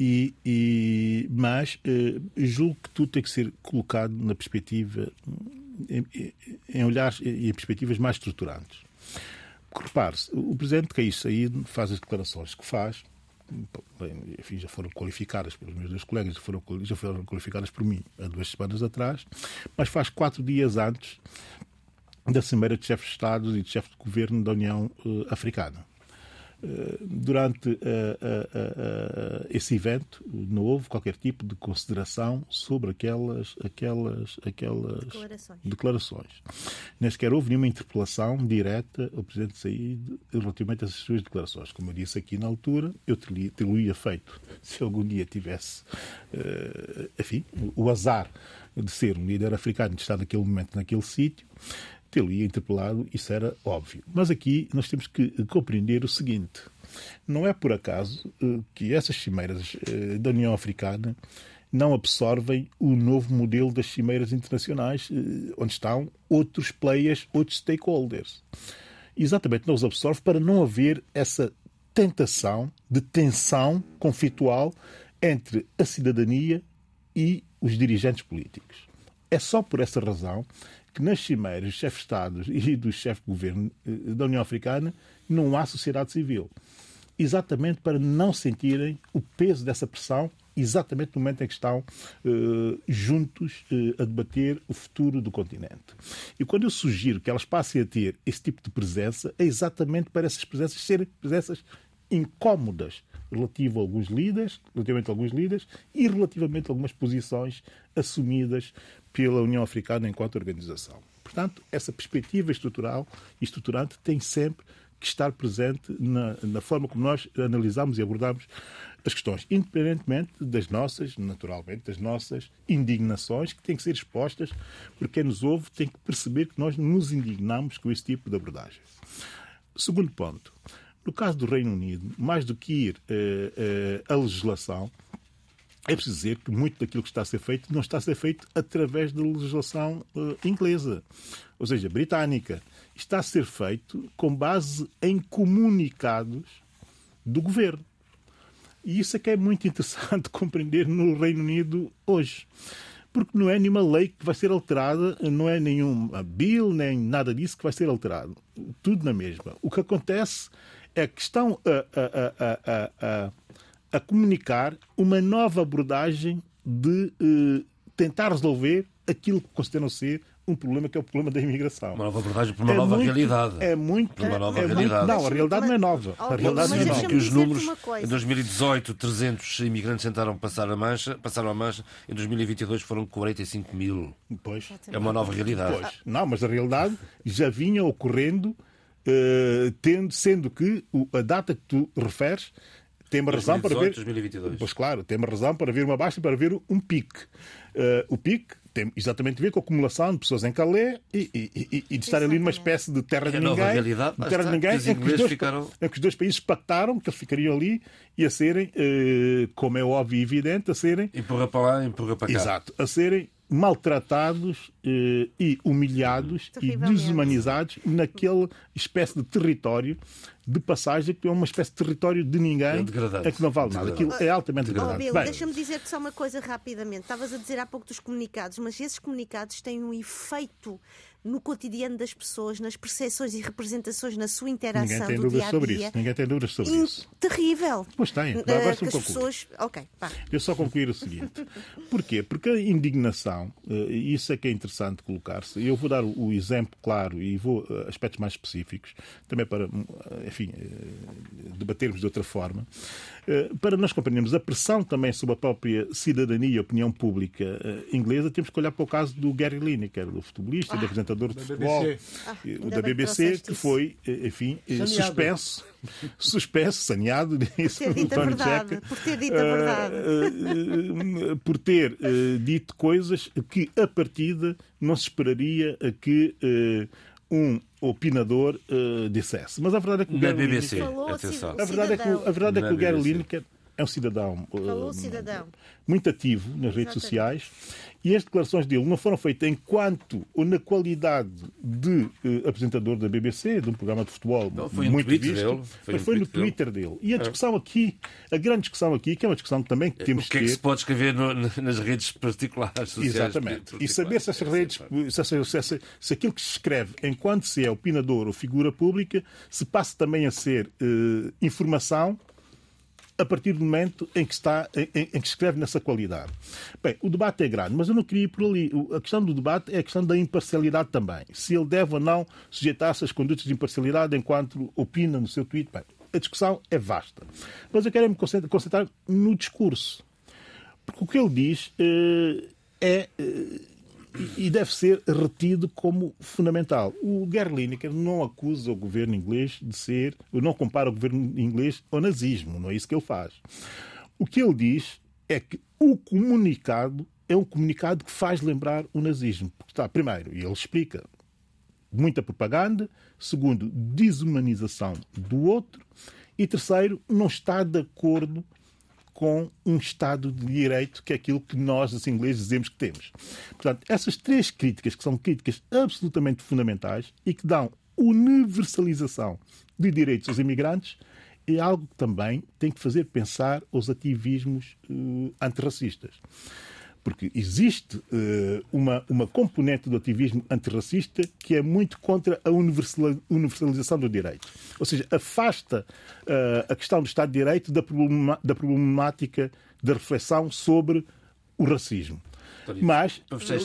E, e- mas eh, julgo que tudo tem que ser colocado na perspectiva, hum, em, em- olhares e em perspectivas mais estruturantes. Repare-se, o presidente Kais Said faz as declarações que faz, bem, enfim, já foram qualificadas pelos meus dois colegas, já foram, já foram qualificadas por mim há duas semanas atrás, mas faz quatro dias antes da Cimeira de Chefes de Estado e de Chefes de Governo da União eh, Africana. Eh, Durante eh, eh, esse evento não houve qualquer tipo de consideração sobre aquelas, aquelas, aquelas Declarações. declarações. Nem sequer houve nenhuma interpelação direta ao Presidente Said relativamente a essas suas declarações. Como eu disse aqui na altura, eu teria, feito se algum dia tivesse, enfim, o azar de ser um líder africano de estar naquele momento naquele sítio, teria interpelado, isso era óbvio. Mas aqui nós temos que compreender o seguinte: não é por acaso eh, que essas cimeiras eh, da União Africana não absorvem o novo modelo das cimeiras internacionais, eh, onde estão outros players, outros stakeholders. Exatamente, não os absorve para não haver essa tentação de tensão conflitual entre a cidadania e os dirigentes políticos. É só por essa razão que nas cimeiras dos chefes de Estado e dos chefes de governo eh, da União Africana não há sociedade civil. Exatamente para não sentirem o peso dessa pressão, exatamente no momento em que estão eh, juntos eh, a debater o futuro do continente. E quando eu sugiro que elas passem a ter esse tipo de presença, é exatamente para essas presenças serem presenças incómodas relativo a alguns líderes, relativamente a alguns líderes e relativamente a algumas posições assumidas pela União Africana enquanto organização. Portanto, essa perspectiva estrutural e estruturante tem sempre que estar presente na, na forma como nós analisamos e abordamos as questões, independentemente das nossas, naturalmente, das nossas indignações que têm que ser expostas, porque quem nos ouve tem que perceber que nós nos indignamos com esse tipo de abordagem. Segundo ponto, no caso do Reino Unido, mais do que ir eh, eh, a legislação, é preciso dizer que muito daquilo que está a ser feito não está a ser feito através da legislação uh, inglesa, ou seja, britânica. Está a ser feito com base em comunicados do governo. E isso é que é muito interessante compreender no Reino Unido hoje. Porque não é nenhuma lei que vai ser alterada, não é nenhuma bill, nem nada disso que vai ser alterado. Tudo na mesma. O que acontece é que estão a, a, a, a comunicar uma nova abordagem de eh, tentar resolver aquilo que consideram ser um problema que é o problema da imigração. Uma nova abordagem para uma é nova muito, realidade. É muito. Para uma nova é realidade. Muito, não, a realidade não é nova. A realidade mas não é nova. que os números em 2018 300 imigrantes tentaram passar a mancha, passaram a mancha, em 2022 foram 45 mil. Pois. É uma nova realidade. Pois. Não, mas a realidade já vinha ocorrendo, tendo, sendo que a data que tu referes tem uma razão 2018, para ver. 2022. Pois claro, tem uma razão para ver uma baixa e para ver um pique. Uh, o pique tem exatamente a ver com a acumulação de pessoas em Calais e, e, e, e de estar ali numa espécie de terra de É ninguém. realidade, de terra de ninguém que os em, que dois, ficaram- em que os dois países pactaram que eles ficariam ali e a serem, uh, como é óbvio e evidente, a serem Empurra para lá, empurra para cá. Exato, a serem maltratados eh, e humilhados e desumanizados naquela espécie de território de passagem que é uma espécie de território de ninguém É degradante. é que não vale nada. Aquilo é altamente Oh, degradante. Bill, Bem, deixa-me dizer-te só uma coisa rapidamente. Estavas a dizer há pouco dos comunicados, mas esses comunicados têm um efeito no cotidiano das pessoas, nas percepções e representações, na sua ninguém interação tem do dia a sobre dia. isso. Ninguém tem dúvidas sobre In- isso. Terrível. Pois tem. Eh, Agora que deixa-me as concluir. pessoas. Ok, pá. Eu só concluir o seguinte. Porquê? Porque a indignação, eh, e isso é que é interessante colocar-se, e eu vou dar o exemplo claro e vou a aspectos mais específicos, também para, eh, enfim, eh, debatermos de outra forma, eh, para nós compreendermos a pressão também sobre a própria cidadania e opinião pública eh, inglesa, temos que olhar para o caso do Gary Lineker, do futebolista, do apresentador de da futebol, BBC. Ah, o da BBC, que foi, enfim, Saneado. suspenso, suspenso, saneado, disse Ter dito a António verdade, Checa, por ter dito a verdade. por ter dito coisas que, a partida, não se esperaria que um opinador dissesse. Mas a verdade é que o BBC, Falou, atenção. a verdade é que, o- a verdade é que Na o Gary. Lineker é um cidadão, Falou cidadão. muito ativo nas redes Exatamente. sociais e as declarações dele não foram feitas enquanto ou na qualidade de eh, apresentador da BBC, de um programa de futebol Não, muito visto, dele, foi mas no foi no Twitter Twitter dele. E a discussão aqui, a grande discussão aqui, que é uma discussão também que temos O que é que ter, se pode escrever no- nas redes particulares? sociais Exatamente. E particulares? saber se essas redes, se, se, se aquilo que se escreve enquanto se é opinador ou figura pública, se passa também a ser eh, informação a partir do momento em que, está, em, em- que escreve nessa qualidade. Bem, o debate é grande, mas eu não queria ir por ali. A questão do debate é a questão da imparcialidade também. Se ele deve ou não sujeitar-se às condutas de imparcialidade enquanto opina no seu tweet. Bem, a discussão é vasta. Mas eu quero me concentrar no discurso. Porque o que ele diz eh, é eh, e deve ser retido como fundamental. O Gary Lineker não acusa o governo inglês de ser, ou não compara o governo inglês ao nazismo, não é isso que ele faz. O que ele diz é que o comunicado é um comunicado que faz lembrar o nazismo. Porque está, primeiro, e ele explica, muita propaganda, segundo, desumanização do outro, e terceiro, não está de acordo com um Estado de Direito, que é aquilo que nós, os ingleses, dizemos que temos. Portanto, essas três críticas, que são críticas absolutamente fundamentais e que dão universalização de direitos aos imigrantes, é algo que também tem que fazer pensar os ativismos eh, antirracistas. Porque existe eh, uma, uma componente do ativismo antirracista que é muito contra a universalização do direito. Ou seja, afasta eh, a questão do Estado de Direito da, problema- da problemática da reflexão sobre o racismo. Mas,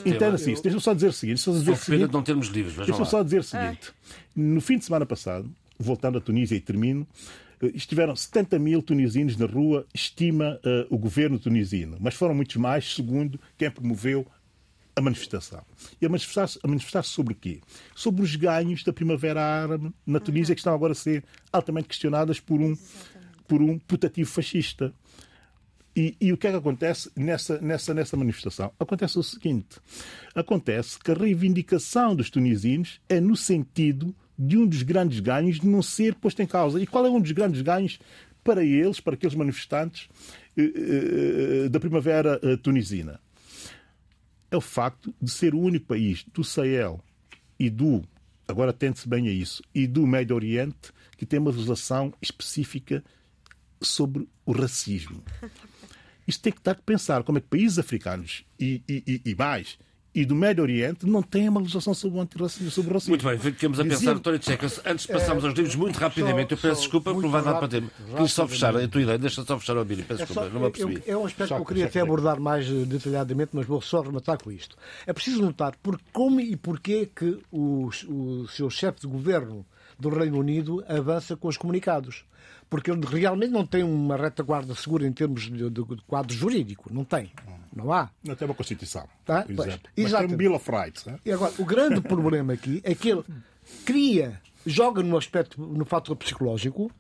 entenda-se isso. Deixa-me só dizer o seguinte. Deixa-me só dizer o pena seguinte. de não termos livros. Deixa-me só dizer o seguinte. No fim de semana passado, voltando à Tunísia e termino, estiveram 70 mil tunisinos na rua, estima eh, o governo tunisino. Mas foram muitos mais, segundo quem promoveu a manifestação. E a manifestar-se manifestar sobre o quê? Sobre os ganhos da Primavera Árabe na Tunísia, que estão agora a ser altamente questionadas por um, por um putativo fascista. E, e, o que é que acontece nessa, nessa, nessa manifestação? Acontece o seguinte: acontece que a reivindicação dos tunisinos é no sentido de um dos grandes ganhos não ser posto em causa. E qual é um dos grandes ganhos para eles, para aqueles manifestantes eh, eh, da primavera eh, tunisina? É o facto de ser o único país do Sahel e do, agora tente-se bem a isso, e do Médio Oriente que tem uma legislação específica sobre o racismo. Isto tem que estar a pensar como é que países africanos e, e, e mais e do Médio Oriente não têm uma legislação sobre o antirracismo. Sobre o racismo. Muito bem, ficamos a pensar. António Tchecas, antes de passarmos aos livros, muito rapidamente, eu peço desculpa porque não vai dar para ter. Quis só fechar a tua ideia, deixa só fechar o Bíblia, peço é desculpa, só, não me apercebi. É um aspecto que eu queria até abordar mais eh, detalhadamente, mas vou só rematar com isto. É preciso notar por como e porquê que o, o seu chefe de governo do Reino Unido avança com os comunicados porque ele realmente não tem uma retaguarda segura em termos de, de, de quadro jurídico. Não tem. Não há. Não tem uma Constituição. Tá? Por exemplo. Mas tem um Bill of Rights. Né? E agora, o grande problema aqui é que ele cria, joga no aspecto, no fator psicológico,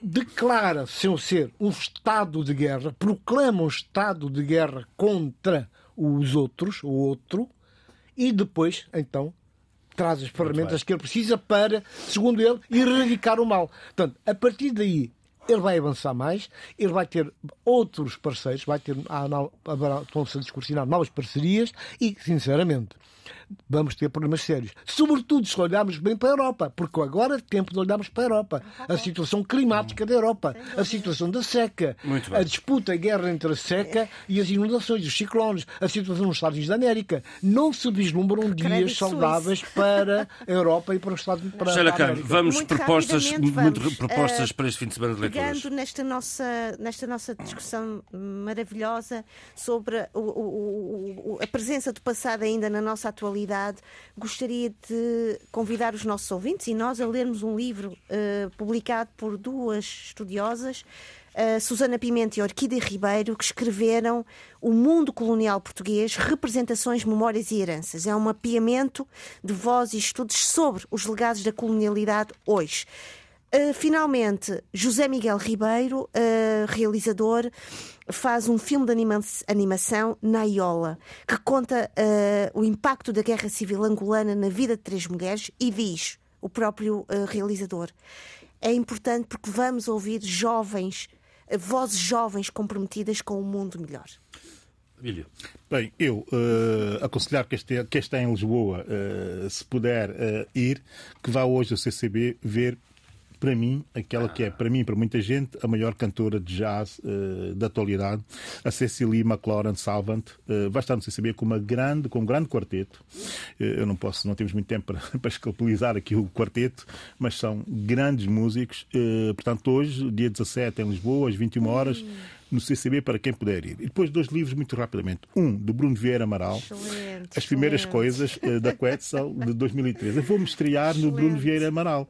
declara sem ser um estado de guerra, proclama um estado de guerra contra os outros, o outro, e depois, então, traz as ferramentas que ele precisa para, segundo ele, erradicar o mal. Portanto, a partir daí, ele vai avançar mais, ele vai ter outros parceiros, vai ter, estão-se a discutir novas parcerias e, sinceramente, vamos ter problemas sérios. Sobretudo se olharmos bem para a Europa, porque agora é tempo de olharmos para a Europa. A situação climática da Europa, a situação da seca, a disputa, a guerra entre a seca e as inundações, os ciclones, a situação nos Estados Unidos da América. Não se vislumbram dias saudáveis para a Europa e para os Estados Unidos. Sheila vamos muito propostas, vamos, muito propostas uh, para este fim de semana de leituras. Pegando nesta nossa, nesta nossa discussão maravilhosa sobre o, o, o, a presença do passado ainda na nossa atualidade atualidade, gostaria de convidar os nossos ouvintes e nós a lermos um livro uh, publicado por duas estudiosas, uh, Susana Pimenta e Orquídea Ribeiro, que escreveram O Mundo Colonial Português, Representações, Memórias e Heranças. É um mapeamento de voz e estudos sobre os legados da colonialidade hoje. Uh, finalmente, José Miguel Ribeiro, realizador, faz um filme de anima animação, Naiola, que conta uh, o impacto da guerra civil angolana na vida de três mulheres e diz o próprio realizador. É importante porque vamos ouvir jovens, vozes jovens comprometidas com um mundo melhor. Emílio. Bem, eu uh, aconselhar que este, que este em Lisboa, uh, se puder uh, ir, que vá hoje ao CCB ver para mim, aquela que é, para mim, para muita gente, a maior cantora de jazz uh, da atualidade, a Cecily McLaurin Salvant, uh, vai estar no CCB com, uma grande, com um grande quarteto. Uh, eu não posso, não temos muito tempo para, para escapulizar aqui o quarteto, mas são grandes músicos. portanto, hoje, dia 17, em Lisboa, às 21 horas. Hum no CCB para quem puder ir. E depois dois livros muito rapidamente. Um, do Bruno Vieira Amaral, excelente, As Primeiras excelente. Coisas, uh, da Quetzal, de 2013. Eu vou-me estrear excelente. no Bruno Vieira Amaral.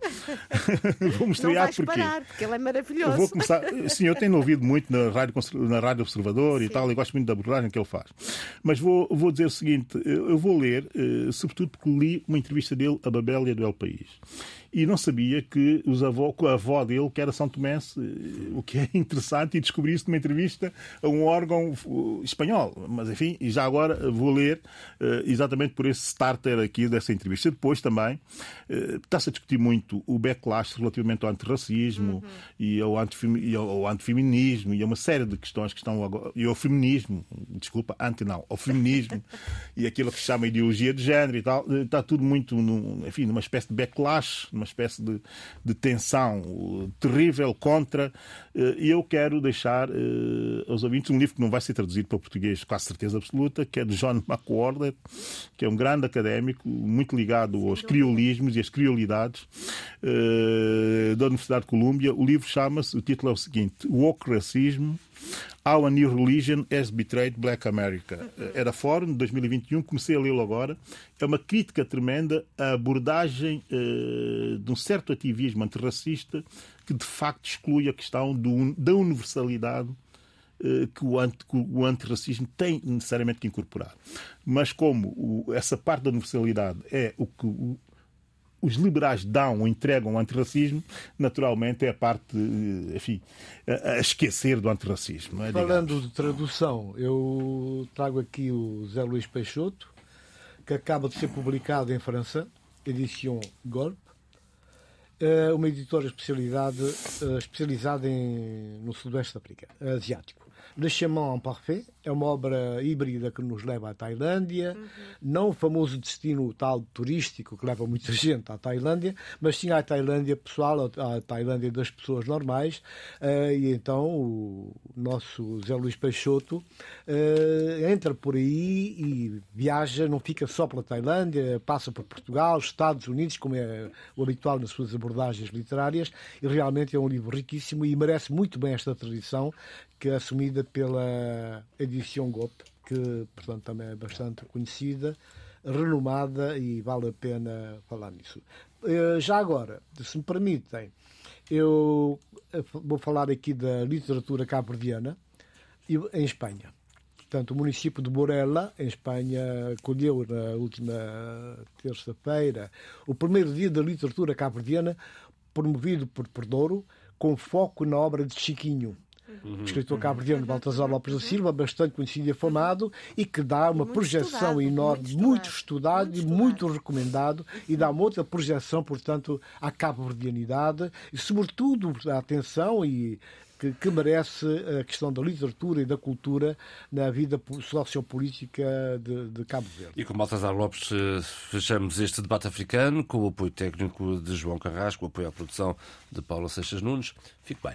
vou-me estrear porque... Parar, porque ele é maravilhoso. Eu vou começar... Sim, eu tenho ouvido muito na Rádio, na rádio Observador Sim. e tal, e gosto muito da abordagem que ele faz. Mas vou, vou dizer o seguinte, eu vou ler, uh, sobretudo porque li uma entrevista dele a Babélia do El País e não sabia que os avó, a avó dele, que era São Tomé, o que é interessante, e descobri isso numa entrevista a um órgão espanhol. Mas, enfim, e já agora vou ler uh, exatamente por esse starter aqui dessa entrevista. Depois também uh, está-se a discutir muito o backlash relativamente ao antirracismo uhum. e, ao antifem, e ao antifeminismo e a uma série de questões que estão agora, e ao feminismo, desculpa, anti não, ao feminismo e aquilo que se chama ideologia de género e tal. Está tudo muito, no, enfim, numa espécie de backlash uma espécie de, de tensão terrível contra. Eh, e eu quero deixar eh, aos ouvintes um livro que não vai ser traduzido para português, com a certeza absoluta, que é de John McWhorter, que é um grande académico, muito ligado aos criolismos e às criolidades eh, da Universidade de Colômbia. O livro chama-se, o título é o seguinte: Woke Racismo How a New Religion Has Betrayed Black America. Era Fórum, de 2021, comecei a lê-lo agora. É uma crítica tremenda à abordagem uh, de um certo ativismo antirracista que, de facto, exclui a questão do, da universalidade uh, que, o anti, que o antirracismo tem necessariamente que incorporar. Mas como o, essa parte da universalidade é o que o, os liberais dão ou entregam o antirracismo, naturalmente é a parte, enfim, a, esquecer do antirracismo. É, Falando de tradução, eu trago aqui o Zé Luís Peixoto, que acaba de ser publicado em França, edição Golpe, é uma editora especialidade, eh, especializada em, no Sudoeste Asiático. Le Chemin en Parfait é uma obra híbrida que nos leva à Tailândia, uhum. não o famoso destino tal turístico que leva muita gente à Tailândia, mas sim à Tailândia pessoal, à Tailândia das pessoas normais. Uh, e então o nosso Zé Luís Peixoto uh, entra por aí e viaja, não fica só pela Tailândia, passa por Portugal, Estados Unidos, como é o habitual nas suas abordagens literárias, e realmente é um livro riquíssimo e merece muito bem esta tradição que é assumida pela edição GOP, que portanto também é bastante conhecida, renomada e vale a pena falar nisso. Eh, já agora, se me permitem, eu eh, vou falar aqui da literatura cabo-verdiana em Espanha. Portanto, o município de Borella, em Espanha, acolheu na última terça-feira o primeiro dia da literatura cabo-verdiana, promovido por Perdouro, com foco na obra de Chiquinho, uhum. escritor cabo-verdiano Baltasar Lopes da Silva, bastante conhecido e afamado, e que dá uma projeção estudado, enorme, muito estudado, e muito recomendado, e dá uma outra projeção, portanto, à cabo-verdianidade, e sobretudo a atenção e que, que, merece a questão da literatura e da cultura na vida sociopolítica de, de Cabo Verde. E com Baltasar Lopes eh, fechamos este debate africano com o apoio técnico de João Carrasco, o apoio à produção de Paulo Seixas Nunes. Fique bem.